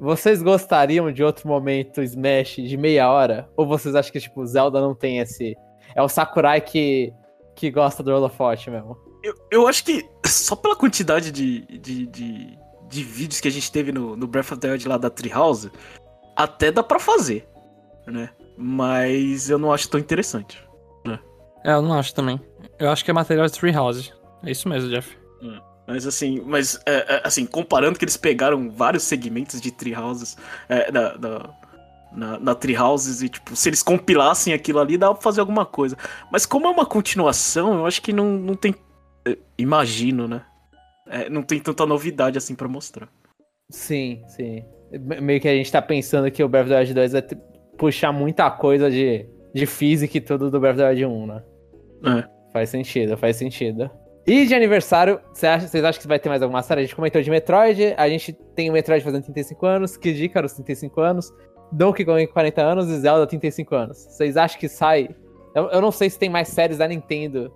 vocês gostariam de outro momento Smash de meia hora? Ou vocês acham que, tipo, Zelda não tem esse. É o Sakurai que, que gosta do holofote mesmo? Eu, eu acho que só pela quantidade de, de, de, de vídeos que a gente teve no, no Breath of the Wild lá da Treehouse, até dá pra fazer, né? Mas eu não acho tão interessante. É, eu não acho também. Eu acho que é material de Treehouse. É isso mesmo, Jeff. Mas assim, mas é, é, assim, comparando que eles pegaram vários segmentos de Treehouses é, da, da, na, na Treehouses e tipo, se eles compilassem aquilo ali, dava pra fazer alguma coisa. Mas como é uma continuação, eu acho que não, não tem. é, Imagino, né? É, não tem tanta novidade assim pra mostrar. Sim, sim. Me- Meio que a gente tá pensando que o Breath of the Wild 2 vai ter- puxar muita coisa de, de física e tudo do Breath of the Wild 1, né? É. Faz sentido, faz sentido. E de aniversário, cê acha- vocês acham que vai ter mais alguma série? A gente comentou de Metroid, a gente tem o Metroid fazendo 35 anos, Kid Icarus 35 anos, Donkey Kong 40 anos e Zelda 35 anos. Vocês acham que sai? Eu, eu não sei se tem mais séries da Nintendo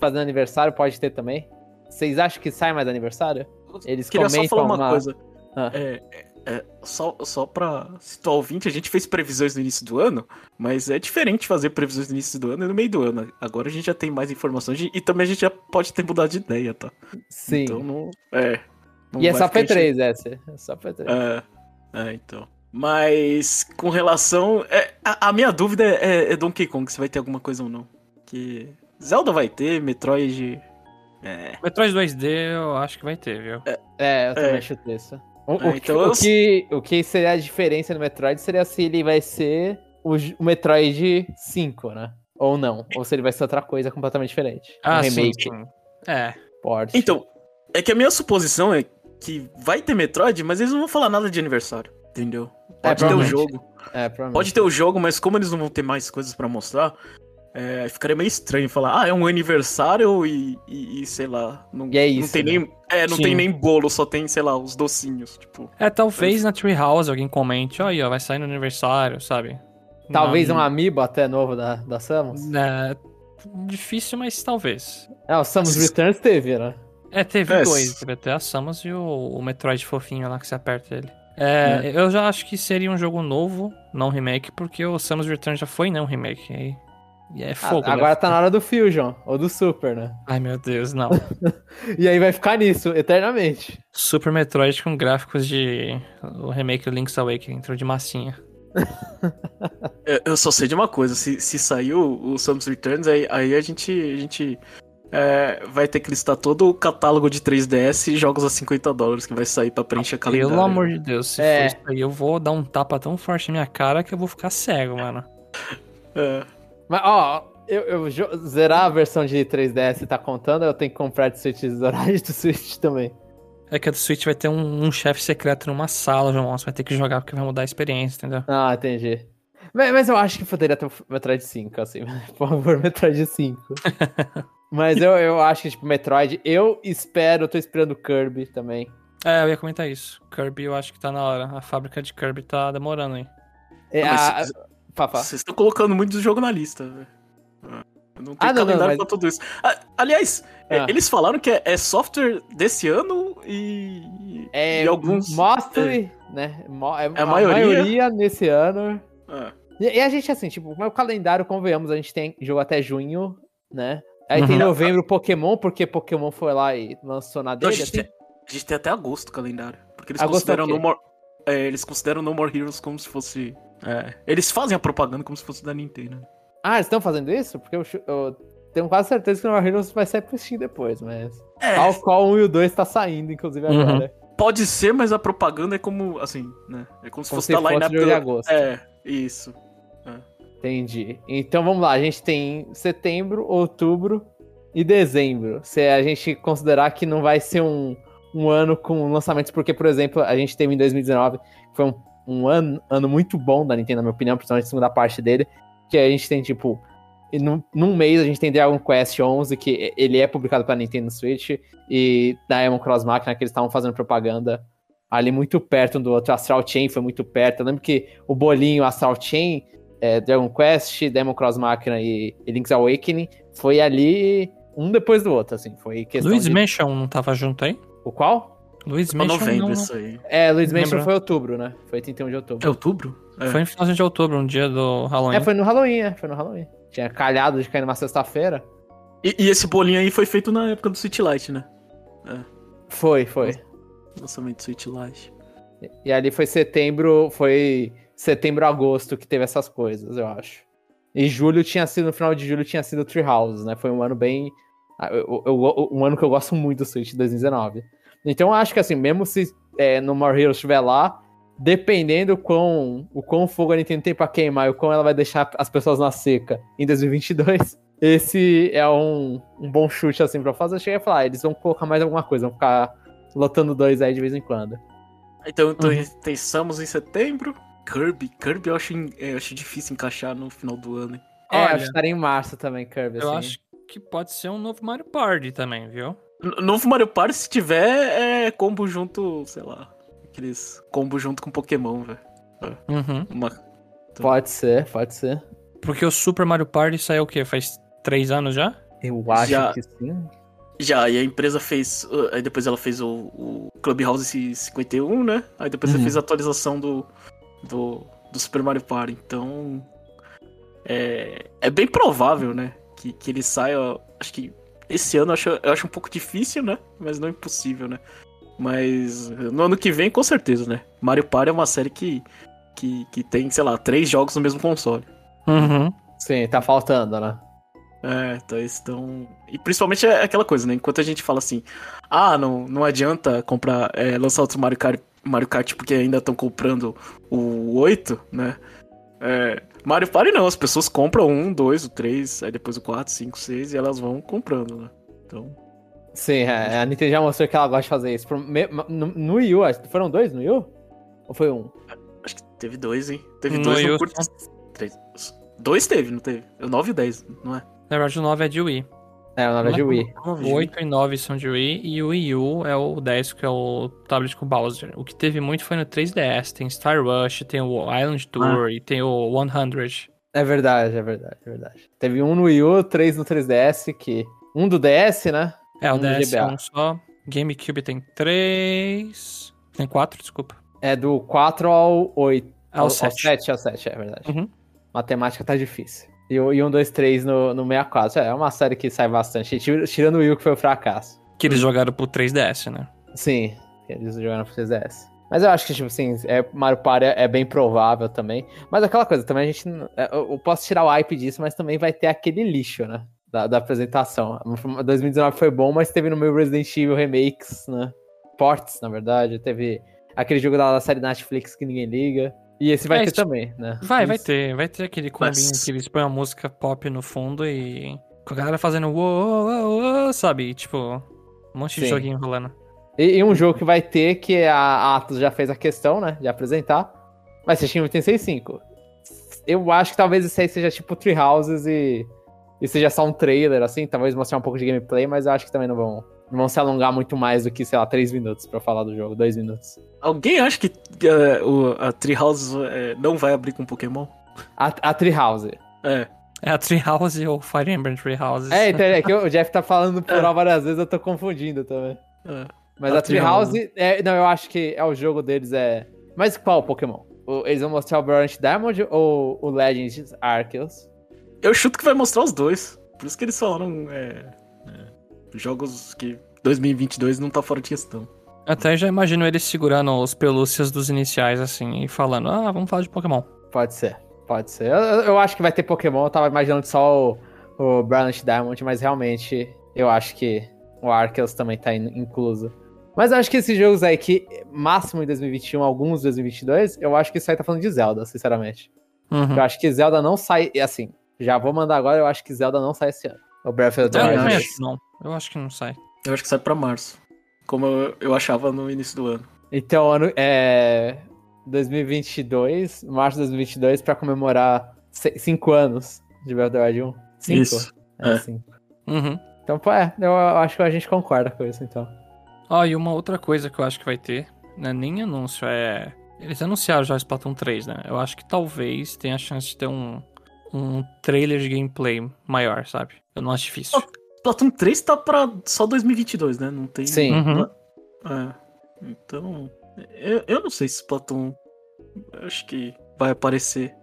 fazendo aniversário, pode ter também. Vocês acham que sai mais aniversário? Eles Queria só comentam falar uma, uma- coisa. Ah. É, é, é, só, só pra situar o ouvinte, a gente fez previsões no início do ano, mas é diferente fazer previsões no início do ano e no meio do ano. Agora a gente já tem mais informações e, e também a gente já pode ter mudado de ideia, tá? Sim. Então não. É. não e é só ficar enche- P3 essa. É só P3. É, é, então. Mas com relação. é, a, a minha dúvida é, é Donkey Kong, se vai ter alguma coisa ou não. Que. Zelda vai ter, Metroid. É. Metroid 2D eu acho que vai ter, viu? É, eu também É. chuto isso. O, o É, que- então o que, o que seria a diferença no Metroid seria se ele vai ser o, o Metroid 5, né? Ou não. Ou se ele vai ser outra coisa completamente diferente. Ah, um sim, remake. sim. É. Port. Então, é que a minha suposição é que vai ter Metroid, mas eles não vão falar nada de aniversário, entendeu? É, Pode ter o jogo. É, provavelmente. Pode ter o jogo, mas como eles não vão ter mais coisas pra mostrar, é, ficaria meio estranho falar, ah, é um aniversário e, e- e, sei lá, não, E é não isso, tem né? nem. É, não Sim. tem nem bolo, só tem, sei lá, os docinhos, tipo. É, talvez na Treehouse alguém comente, ó, aí, ó, vai sair no aniversário, sabe? Talvez Não- um amiibo até novo da, da Samus. É, difícil, mas talvez. É, o Samus Returns teve, né? É, teve É, dois. Teve até a Samus e o, o Metroid fofinho lá que você aperta ele. É, eu já acho que seria um jogo novo, não remake, porque o Samus Return já foi, né, um remake. E, e é Ah, fogo, né? agora tá na hora do Fusion, ou do Super, né? Ai, meu Deus, não. E aí vai ficar nisso, eternamente. Super Metroid com gráficos de... O remake do Link's Awakening, entrou de massinha. Eu, eu só sei de uma coisa, se, se saiu o Samus Returns, aí, aí a gente, a gente é, vai ter que listar todo o catálogo de 3DS e jogos a 50 dólares que vai sair pra preencher a calendário. Pelo amor de Deus, se É. for isso aí, eu vou dar um tapa tão forte na minha cara que eu vou ficar cego, mano. É. Mas, ó, eu, eu zerar a versão de 3DS tá contando, eu tenho que comprar de Switch Zorage do Switch também. É que a do Switch vai ter um, um chefe secreto numa sala, João. Você vai ter que jogar porque vai mudar a experiência, entendeu? Ah, entendi. Mas, mas eu acho que poderia ter o Metroid 5, assim. Por favor, Metroid 5. mas eu, eu acho que, tipo, Metroid, eu espero, eu tô esperando Kirby também. É, eu ia comentar isso. Kirby, eu acho que tá na hora. A fábrica de Kirby tá demorando aí. É, Ah, mas a- cê- Fá, fá. Vocês estão colocando muito jogo na lista, velho. Ah, Não tem Ah, não, não, calendário mas- pra tudo isso. Ah, aliás, é, Ah. eles falaram que é, é software desse ano e, É, e alguns. Mostre, né? Mo- É, a, maioria- maioria... nesse ano. Ah, E, e a gente, assim, tipo, o calendário, convenhamos, a gente tem jogo até junho, né? Aí tem Uhum. novembro Pokémon, porque Pokémon foi lá e lançou na não, a, dele. gente assim. tem, a gente tem até agosto o calendário. Porque eles Agosto é consideram no more, é, eles consideram No More Heroes como se fosse. É, eles fazem a propaganda como se fosse da Nintendo. né? Ah, eles estão fazendo isso? Porque eu, eu tenho quase certeza que o No Heroes vai sair pro Steam depois, mas... É, Tal qual o 1 e o 2 tá saindo, inclusive, Uhum. agora. pode ser, mas a propaganda é como. Assim, né? É como se Como fosse se da lineup do- agosto. É, isso. Entendi. Então vamos lá, a gente tem setembro, outubro e dezembro. Se a gente considerar que não vai ser um, um ano com lançamentos, porque, por exemplo, a gente teve em 2019, que foi um, um ano, ano muito bom da Nintendo, na minha opinião, principalmente a segunda parte dele, que a gente tem, tipo, num, num mês a gente tem Dragon Quest 11, que ele é publicado pra Nintendo Switch, e Diamond Cross Machina, que eles estavam fazendo propaganda ali muito perto um do outro. Astral Chain foi muito perto. Eu lembro que o bolinho Astral Chain é, Dragon Quest, Demon Cross Machina e, e Link's Awakening, foi ali um depois do outro, assim, foi questão Luiz de... Mansion não tava junto aí? O qual? Luiz Pra Mansion novembro não, isso aí. É, Luiz Mansion Lembra? foi outubro, né? Foi 31 de outubro. É outubro? É. Foi em finalzinho de outubro, um dia do Halloween. É, foi no Halloween, é, foi no Halloween. Tinha calhado de cair numa sexta-feira. E, e esse bolinho aí foi feito na época do Sweet Light, né? Foi, foi. Lançamento do Sweet Light. E ali foi setembro, foi setembro, agosto que teve essas coisas, eu acho. E julho tinha sido, no final de julho tinha sido Tree Houses, né? Foi um ano bem. ah, eu- eu- um ano que eu gosto muito do Switch, 2019. Então eu acho que assim, mesmo se é, no More Heroes estiver lá, dependendo quão, o quão fogo a Nintendo tem pra queimar e o quão ela vai deixar as pessoas na seca em 2022, esse é um, um bom chute assim pra fazer. Eu cheguei a falar, ah, eles vão colocar mais alguma coisa, vão ficar lotando dois aí de vez em quando. Então, então Uhum. pensamos em setembro. Kirby. Kirby eu acho, é, eu acho difícil encaixar no final do ano. hein? É, Olha, acho que estaria em março também, Kirby. Eu assim. acho que pode ser um novo Mario Party também, viu? Novo Mario Party, se tiver, é combo junto, sei lá. Aqueles combo junto com Pokémon, velho. Uhum. Uma... Pode ser, pode ser. Porque o Super Mario Party saiu o quê? Faz três anos já? Eu acho Já- que sim. Já, e a empresa fez. uh, Aí depois ela fez o, o Clubhouse 51, né? Aí depois ela Uhum. fez a atualização do, do, do Super Mario Party. Então. É, é bem provável, né? Que, que ele saia. Acho que esse ano eu acho, eu acho um pouco difícil, né? Mas não impossível, né? Mas no ano que vem, com certeza, né? Mario Party é uma série que, que, que tem, sei lá, três jogos no mesmo console. Uhum. Sim, tá faltando, né? É, então eles estão. E principalmente é aquela coisa, né? Enquanto a gente fala assim, ah, não, não adianta comprar, é, lançar outro Mario Kart, Mario Kart porque ainda estão comprando o 8, né? É, Mario Party não, as pessoas compram um, dois, o três, aí depois o 4, 5, 6 e elas vão comprando, né? Então. Sim, é, a Nintendo já mostrou que ela gosta de fazer isso. No, no Wii U, acho- foram dois no Wii U? Ou foi um? Acho que teve dois, hein? Teve No dois Wii no curto. Três. Dois teve, não teve? O 9 e o 10, não é? Na verdade, o 9 é de Wii. É, o nome é de Não é Wii. O 8 e 9 são de Wii e o Wii U é o 10, que é o tablet com Bowser. O que teve muito foi no 3DS. Tem Star Rush, tem o Island Tour e tem o 100. É verdade, é verdade, é verdade. Teve um no Wii U, três no 3DS, que. Um do DS, né? É, o Um DS é um só. GameCube tem 3. Tem 4, desculpa. É do 4 ao 8. Ao ao 7. 7, ao 7, é verdade. Uhum. Matemática tá difícil. E e um, dois, três no, no 64. É uma série que sai bastante. Tira- Tirando o Wii U, que foi um fracasso. Que eles jogaram pro 3DS, né? Sim, eles jogaram pro 3DS. Mas eu acho que, tipo assim, é, Mario Party é, é bem provável também. Mas aquela coisa, também a gente. é, Eu, eu posso tirar o hype disso, mas também vai ter aquele lixo, né? Da, da apresentação. 2019 foi bom, mas teve no meu Resident Evil remakes, né? Ports, na verdade. Teve aquele jogo da, da série Netflix que ninguém liga. E esse vai É, ter também, né? Vai, vai Isso. ter. Vai ter aquele combinho Mas- que eles põem a música pop no fundo e. Com a galera fazendo uou, uou, uou, sabe? E, tipo, um monte de Sim. joguinho rolando. E, e um jogo que vai ter, que a Atos já fez a questão, né? De apresentar. Vai ser Shin Tensei 5. Eu acho que talvez isso aí seja tipo Tree Houses e, e seja só um trailer, assim. Talvez mostrar um pouco de gameplay, mas eu acho que também não vão, não vão se alongar muito mais do que, sei lá, 3 minutos pra falar do jogo, 2 minutos. Alguém acha que é, o, a Treehouse é, não vai abrir com Pokémon? A, a Tree House. É. É a Treehouse ou Fire Emblem Treehouse. É, então, é que o Jeff tá falando plural várias vezes, eu tô confundindo também. é. Mas A a Tree Tree House, House. é, não, eu acho que é o jogo deles é. Mas qual Pokémon? O- Eles vão mostrar o Brilliant Diamond ou o Legends Arceus? Eu chuto que vai mostrar os dois. Por isso que eles falaram é, é, jogos que 2022 não tá fora de questão. Até já imagino eles segurando os pelúcias dos iniciais, assim, e falando, ah, vamos falar de Pokémon. Pode ser, pode ser. Eu, eu- acho que vai ter Pokémon, eu tava imaginando só o, o Brilliant Diamond, mas realmente eu acho que o Arceus também tá in- incluso. Mas eu acho que esses jogos aí que, máximo em 2021, alguns em 2022, eu acho que isso aí tá falando de Zelda, sinceramente. Uhum. Eu acho que Zelda não sai, e assim, já vou mandar agora, eu acho que Zelda não sai esse ano. O Breath of the Eu Wild. acho que não. Eu acho que não sai. Eu acho que sai pra março. Como eu, eu achava no início do ano. Então, ano, é 2022, março de 2022, pra comemorar 5 anos de Breath of the Wild 1. 5? Isso. É, é. 5. Uhum. Então, pô, é, eu acho que a gente concorda com isso, então. Ó, e uma outra coisa que eu acho que vai ter, não é nem anúncio, é. Eles anunciaram já o Splatoon 3, né? Eu acho que talvez tenha a chance de ter um, um trailer de gameplay maior, sabe? Eu não acho difícil. Splatoon 3 tá pra só 2022, né? Não tem. Sim. Uhum. É. Então, eu, eu não sei se Splatoon. eu Acho que vai aparecer.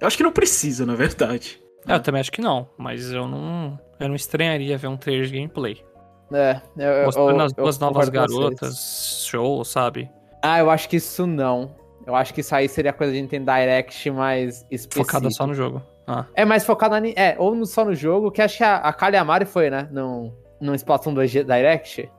Eu acho que não precisa, na verdade. É, eu também acho que não, mas eu não. Eu não estranharia ver um trailer de gameplay. É, eu, eu, Mostrando as eu duas novas garotas, show, sabe? Ah, eu acho que isso não. Eu acho que isso aí seria coisa de Nintendo Direct mais específica. Focada só no jogo. Ah. É mais focado na. É, ou no- só no jogo, que acho que a, a foi, né? No, no Splatoon 2 Direct.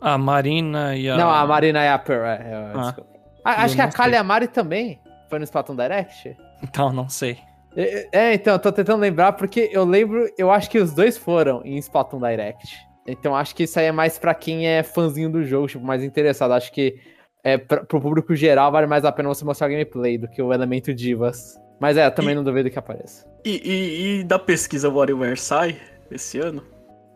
A Marina e a. Não, a Marina e a Pearl. É, é, Ah. desculpa. Ah, acho que a não Kali sei. Amari também foi no Splatoon Direct. Então, não sei. É, é, então, eu tô tentando lembrar, porque eu lembro, eu acho que os dois foram em Splatoon Direct. Então acho que isso aí é mais pra quem é fãzinho do jogo, tipo, mais interessado. Acho que é, pra, pro público geral vale mais a pena você mostrar gameplay do que o elemento divas. Mas é, também E- não duvido que apareça. E, e, e da pesquisa WarioWare sai esse ano?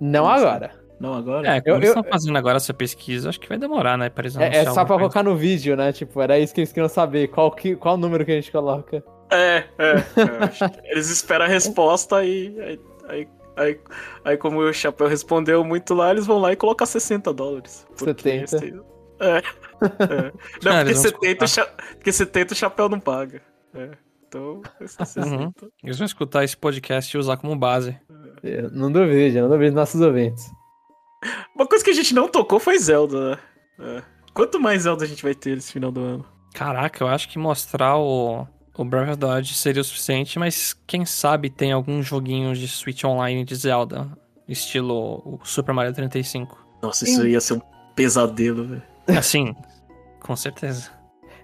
Não Não sei. agora. Não agora? É, como Eu- eles estão fazendo agora essa pesquisa, acho que vai demorar, né? Pra eles É, é só pra coisa. colocar no vídeo, né? Tipo, era isso que eles queriam saber. Qual, que, qual número que a gente coloca. É, é. é, eles esperam a resposta e aí, aí, aí, aí como o Chapéu respondeu muito lá, eles vão lá e colocam 60 dólares. Porque 70. esse- É. é. Não, Ah, porque, eles vão 70, o cha- porque 70 o Chapéu não paga. É. Então, é 60. Eles vão escutar esse podcast e usar como base. Eu não duvido, não duvido dos nossos ouvintes. Uma coisa que a gente não tocou foi Zelda, né? É. Quanto mais Zelda a gente vai ter nesse final do ano? Caraca, eu acho que mostrar o, o Breath of the Wild seria o suficiente, mas quem sabe tem algum joguinho de Switch Online de Zelda, estilo o Super Mario 35. Nossa, isso ia ser um pesadelo, velho. Assim, com certeza.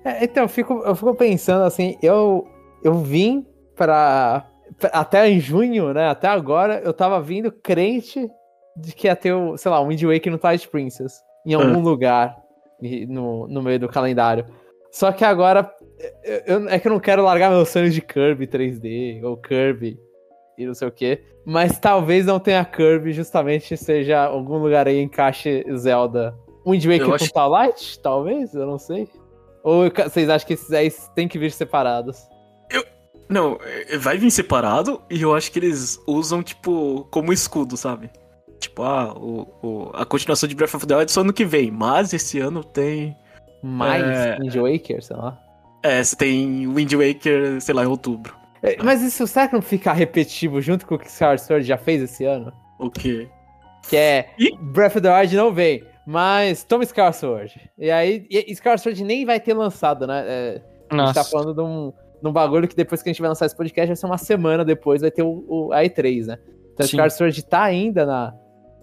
É, então, eu fico, eu fico pensando assim, eu, eu vim pra, Até em junho, né? Até agora, eu tava vindo crente de que ia ter, o, sei lá, um Wind Waker no Twilight Princess. Em algum lugar e- no, no meio do calendário. Só que agora. eu- é que eu não quero largar meus sonhos de Kirby 3D ou Kirby e não sei o que. Mas talvez não tenha Kirby, justamente seja algum lugar aí encaixe Zelda. Wind Waker Eu com acho- Twilight? Talvez, eu não sei. Ou vocês acham que esses aí têm que vir separados? Não, é, vai vir separado e eu acho que eles usam, tipo, como escudo, sabe? Tipo, ah, o, o- a continuação de Breath of the Wild é só ano que vem, mas esse ano tem. Mais É. Wind Waker, sei lá. É, tem Wind Waker, sei lá, em outubro. É, Mas isso será que não fica repetitivo junto com o que Skyward Sword já fez esse ano? O quê? Que é Ih. Breath of the Wild não vem, mas toma Skyward Sword. E aí, e Skyward Sword nem vai ter lançado, né? É, a gente tá Nossa, falando de um, de um bagulho que depois que a gente vai lançar esse podcast, vai ser uma semana depois, vai ter o, o a E3, né? Então Sim. Skyward Sword tá ainda na,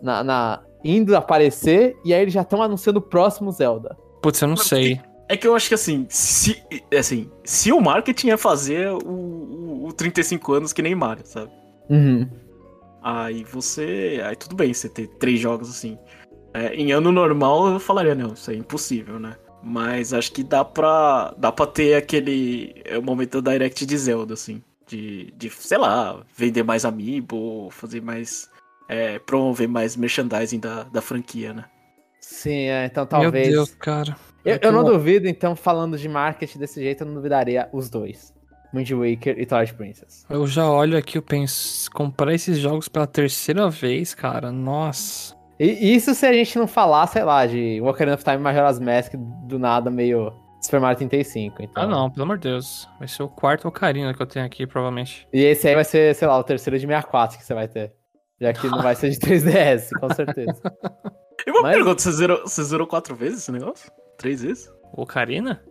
na, na- indo aparecer, e aí eles já estão anunciando o próximo Zelda. putz, eu não sei. É que eu acho que assim, se, assim, se o marketing é fazer o, o, o 35 anos que nem Mario, sabe? Uhum. Aí você. Aí tudo bem você ter três jogos assim. É, em ano normal eu falaria, não, isso é impossível, né? Mas acho que dá pra. dá pra ter aquele. É o momento da Direct de Zelda, assim. De, de sei lá, vender mais amiibo, fazer mais. É, promover mais merchandising da, da franquia, né? Sim, é, então talvez. Meu Deus, cara. Eu, eu não duvido, então, falando de marketing desse jeito, eu não duvidaria os dois. Wind Waker e Twilight Princess. Eu já olho aqui, eu penso, comprar esses jogos pela terceira vez, cara, nossa. E isso se a gente não falar, sei lá, de Ocarina of Time Majora's Mask do nada meio Super Mario 35. Então. Ah, não, pelo amor de Deus. Vai ser o quarto Ocarina que eu tenho aqui, provavelmente. E esse aí vai ser, sei lá, o terceiro de 64 que você vai ter. Já que não vai ser de 3DS, com certeza. E uma Mas- pergunta, você zerou, você zerou quatro vezes esse negócio? Três vezes? O Ocarina?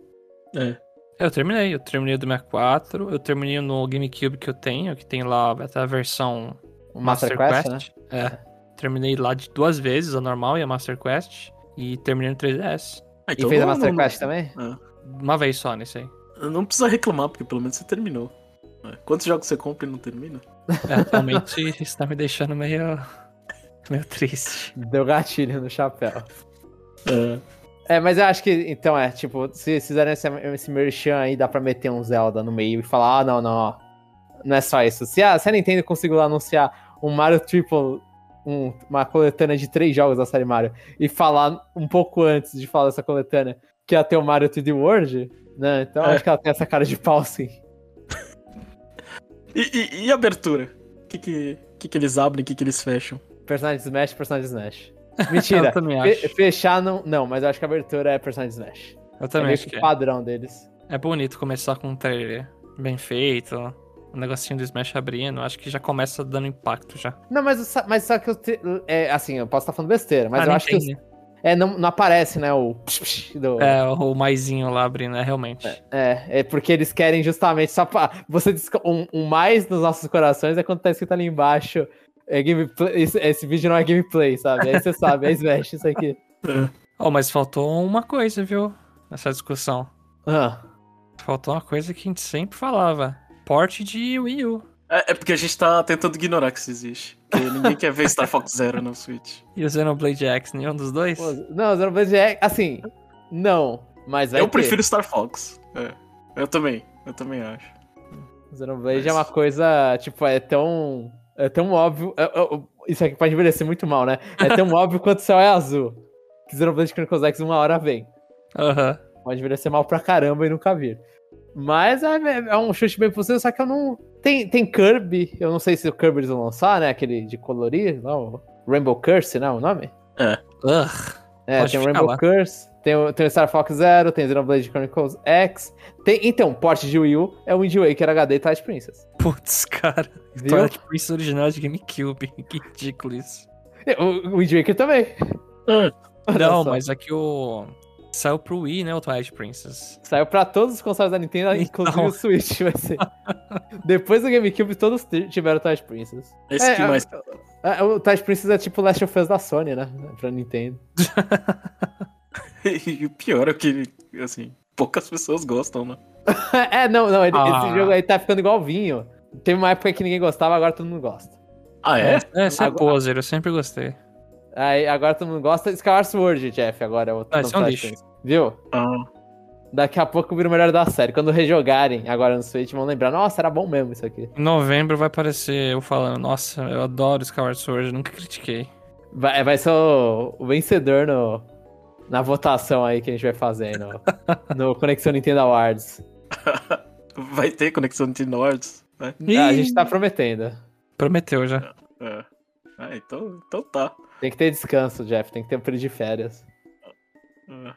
É. É, eu terminei. Eu terminei do 64, eu terminei no GameCube que eu tenho, que tem lá até a versão O Master, Quest, né? É. Terminei lá de duas vezes, a normal e a Master Quest. E terminei no 3DS. Ah, E fez a não- Master não- Quest também? Ah, Uma vez só nesse aí. não precisa reclamar, porque pelo menos você terminou. É. Quantos jogos você compra e não termina? É, atualmente isso tá me deixando meio. meio triste. Deu gatilho no chapéu. É. É, mas eu acho que, então, é, tipo, se fizerem esse, esse merchan aí, dá pra meter um Zelda no meio e falar, ah, não, não, ó, não é só isso. Se a, se a Nintendo conseguiu lá anunciar um Mario Triple, um- uma coletânea de três jogos da série Mario, e falar um pouco antes de falar dessa coletânea que ia ter o Mario 3D World, né, então eu É. acho que ela tem essa cara de pau, sim. E, e- e abertura? O que que, que que eles abrem, o que que eles fecham? Personagem Smash, personagem Smash. Mentira. Eu também Fe- acho. fechar não. Não, mas eu acho que a abertura é personagem Smash. Eu É também meio acho que que o é. padrão deles. É bonito começar com um trailer bem feito, um negocinho do Smash abrindo. Acho que já começa dando impacto já. Não, mas, o mas só que eu. te- é, assim, eu posso estar falando besteira, mas Ah, eu acho que. os- né? é, não, não aparece, né? O. psh, psh do, É, o maisinho lá abrindo, é realmente. É, é porque eles querem justamente só pra. Você um, um mais nos nossos corações é quando tá escrito ali embaixo. É gameplay, esse, esse vídeo não é gameplay, sabe? Aí você sabe, é Smash isso aqui. Oh, mas faltou uma coisa, viu? Nessa discussão. Ah, Faltou uma coisa que a gente sempre falava. Porte de Wii U. É, é porque a gente tá tentando ignorar que isso existe. Porque ninguém quer ver Star Fox Zero no Switch. E o Xenoblade X, nenhum dos dois? pô, não, Xenoblade é. Assim, não. Mas vai eu ter. prefiro Star Fox. É. Eu também. Eu também acho. Xenoblade Mas- é uma coisa, tipo, é tão. É tão óbvio. é- é- isso aqui pode envelhecer muito mal, né? É tão óbvio quanto o céu é azul. Que Xenoblade Chronicles X uma hora vem. Aham. Pode envelhecer mal pra caramba e nunca vir. Mas é, é um chute bem possível, só que eu não. Tem, tem Kirby, eu não sei se o Kirby eles vão lançar, né? Aquele de colorir, não, Rainbow Curse, não é o nome? Ugh. É, Pode tem Rainbow lá. Curse, tem o, tem o Star Fox Zero, tem o Xenoblade Chronicles X. Tem, então, porte de Wii U é o Wind Waker HD Twilight Princess. Putz, cara. Viu? Twilight Princess original de GameCube. Que ridículo isso. O, o Wind Waker também. Olha Não, mas aqui o. Saiu pro Wii, né? O Twilight Princess. Saiu pra todos os consoles da Nintendo, inclusive Então. o Switch vai ser. Depois do GameCube, todos tiveram Twilight Princess. Esse É, que mais. É, o Twilight Princess é tipo o Last of Us da Sony, né? Pra Nintendo. E o pior é que, assim, poucas pessoas gostam, né? é, não, não, ele- Ah. esse jogo aí tá ficando igual vinho. Teve uma época que ninguém gostava, agora todo mundo gosta. Ah, é? É, esse é Agora- poser, eu sempre gostei. Aí agora todo mundo gosta. Skyward Sword, Jeff, agora é o Ah, esse é um lixo. Viu? Ah, Daqui a pouco vira o melhor da série. Quando rejogarem agora no Switch, vão lembrar, nossa, era bom mesmo isso aqui. Em novembro vai aparecer eu falando, nossa, eu adoro Skyward Sword, nunca critiquei. Vai, vai ser o, o vencedor no, na votação aí que a gente vai fazer no, no Conexão Nintendo Awards. vai ter conexão de Nords, né? Ah, a gente tá prometendo. Prometeu já. É. Ah, então, então tá. Tem que ter descanso, Jeff. Tem que ter um período de férias. É.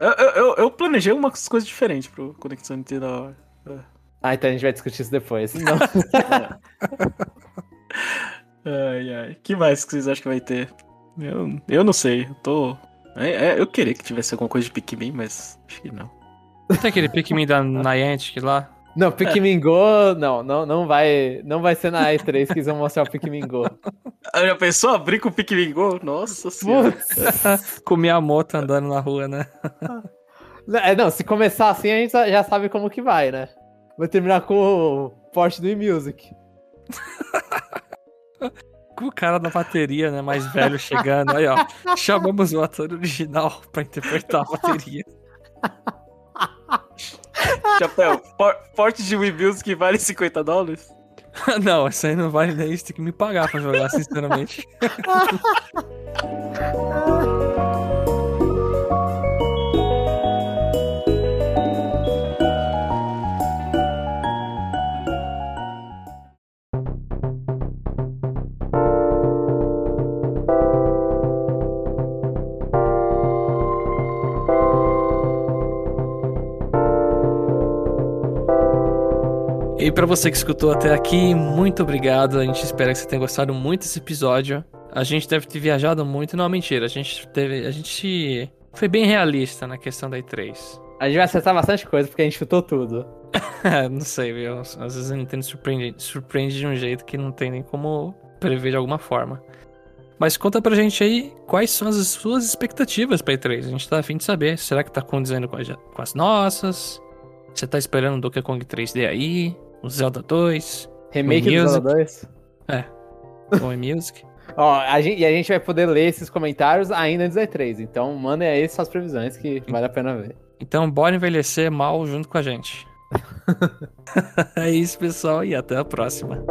Eu, eu, eu- eu planejei umas coisas diferentes pro Conexão Nintendo. Ah, então a gente vai discutir isso depois. Não. Ai, ai. que mais que vocês acham que vai ter? Eu, eu não sei. Eu tô. É, é, eu queria que tivesse alguma coisa de Pikmin, mas acho que não. Tem aquele Pikmin da Niantic lá? Não, Pikmin Go, não, não, não vai, não vai ser na E3 que eles vão mostrar o Pikmin Go. Ah, Já pensou abrir com o Pikmin Go? Nossa senhora. Com Miyamoto andando na rua, né? É, não, se começar assim, a gente já- sabe como que vai, né? Vai terminar com o porte do eMusic. Com o cara da bateria, né? Mais velho chegando. Aí, ó. Chamamos o ator original pra interpretar a bateria. Chapéu, por, porte de Wii Music vale 50 dólares? não, isso aí não vale nem isso. Tem que me pagar pra jogar, sinceramente. E pra você que escutou até aqui, muito obrigado. A gente espera que você tenha gostado muito desse episódio. A gente deve ter viajado muito. Não, mentira. A gente teve. A gente foi bem realista na questão da E3. A gente vai acertar bastante coisa porque a gente chutou tudo. não sei, viu? Às vezes a Nintendo surpreende, surpreende de um jeito que não tem nem como prever de alguma forma. Mas conta pra gente aí quais são as suas expectativas pra E3. A gente tá afim de saber. Será que tá condizendo com, a- com as nossas? Você tá esperando o Donkey Kong 3D aí? O Zelda 2? Remake do Music. Zelda 2. O E-Music? Ó, a gente, e a gente vai poder ler esses comentários ainda antes da E3. Então mandem aí suas previsões que vale a pena ver. Então bora envelhecer mal junto com a gente. é isso, pessoal, e até a próxima.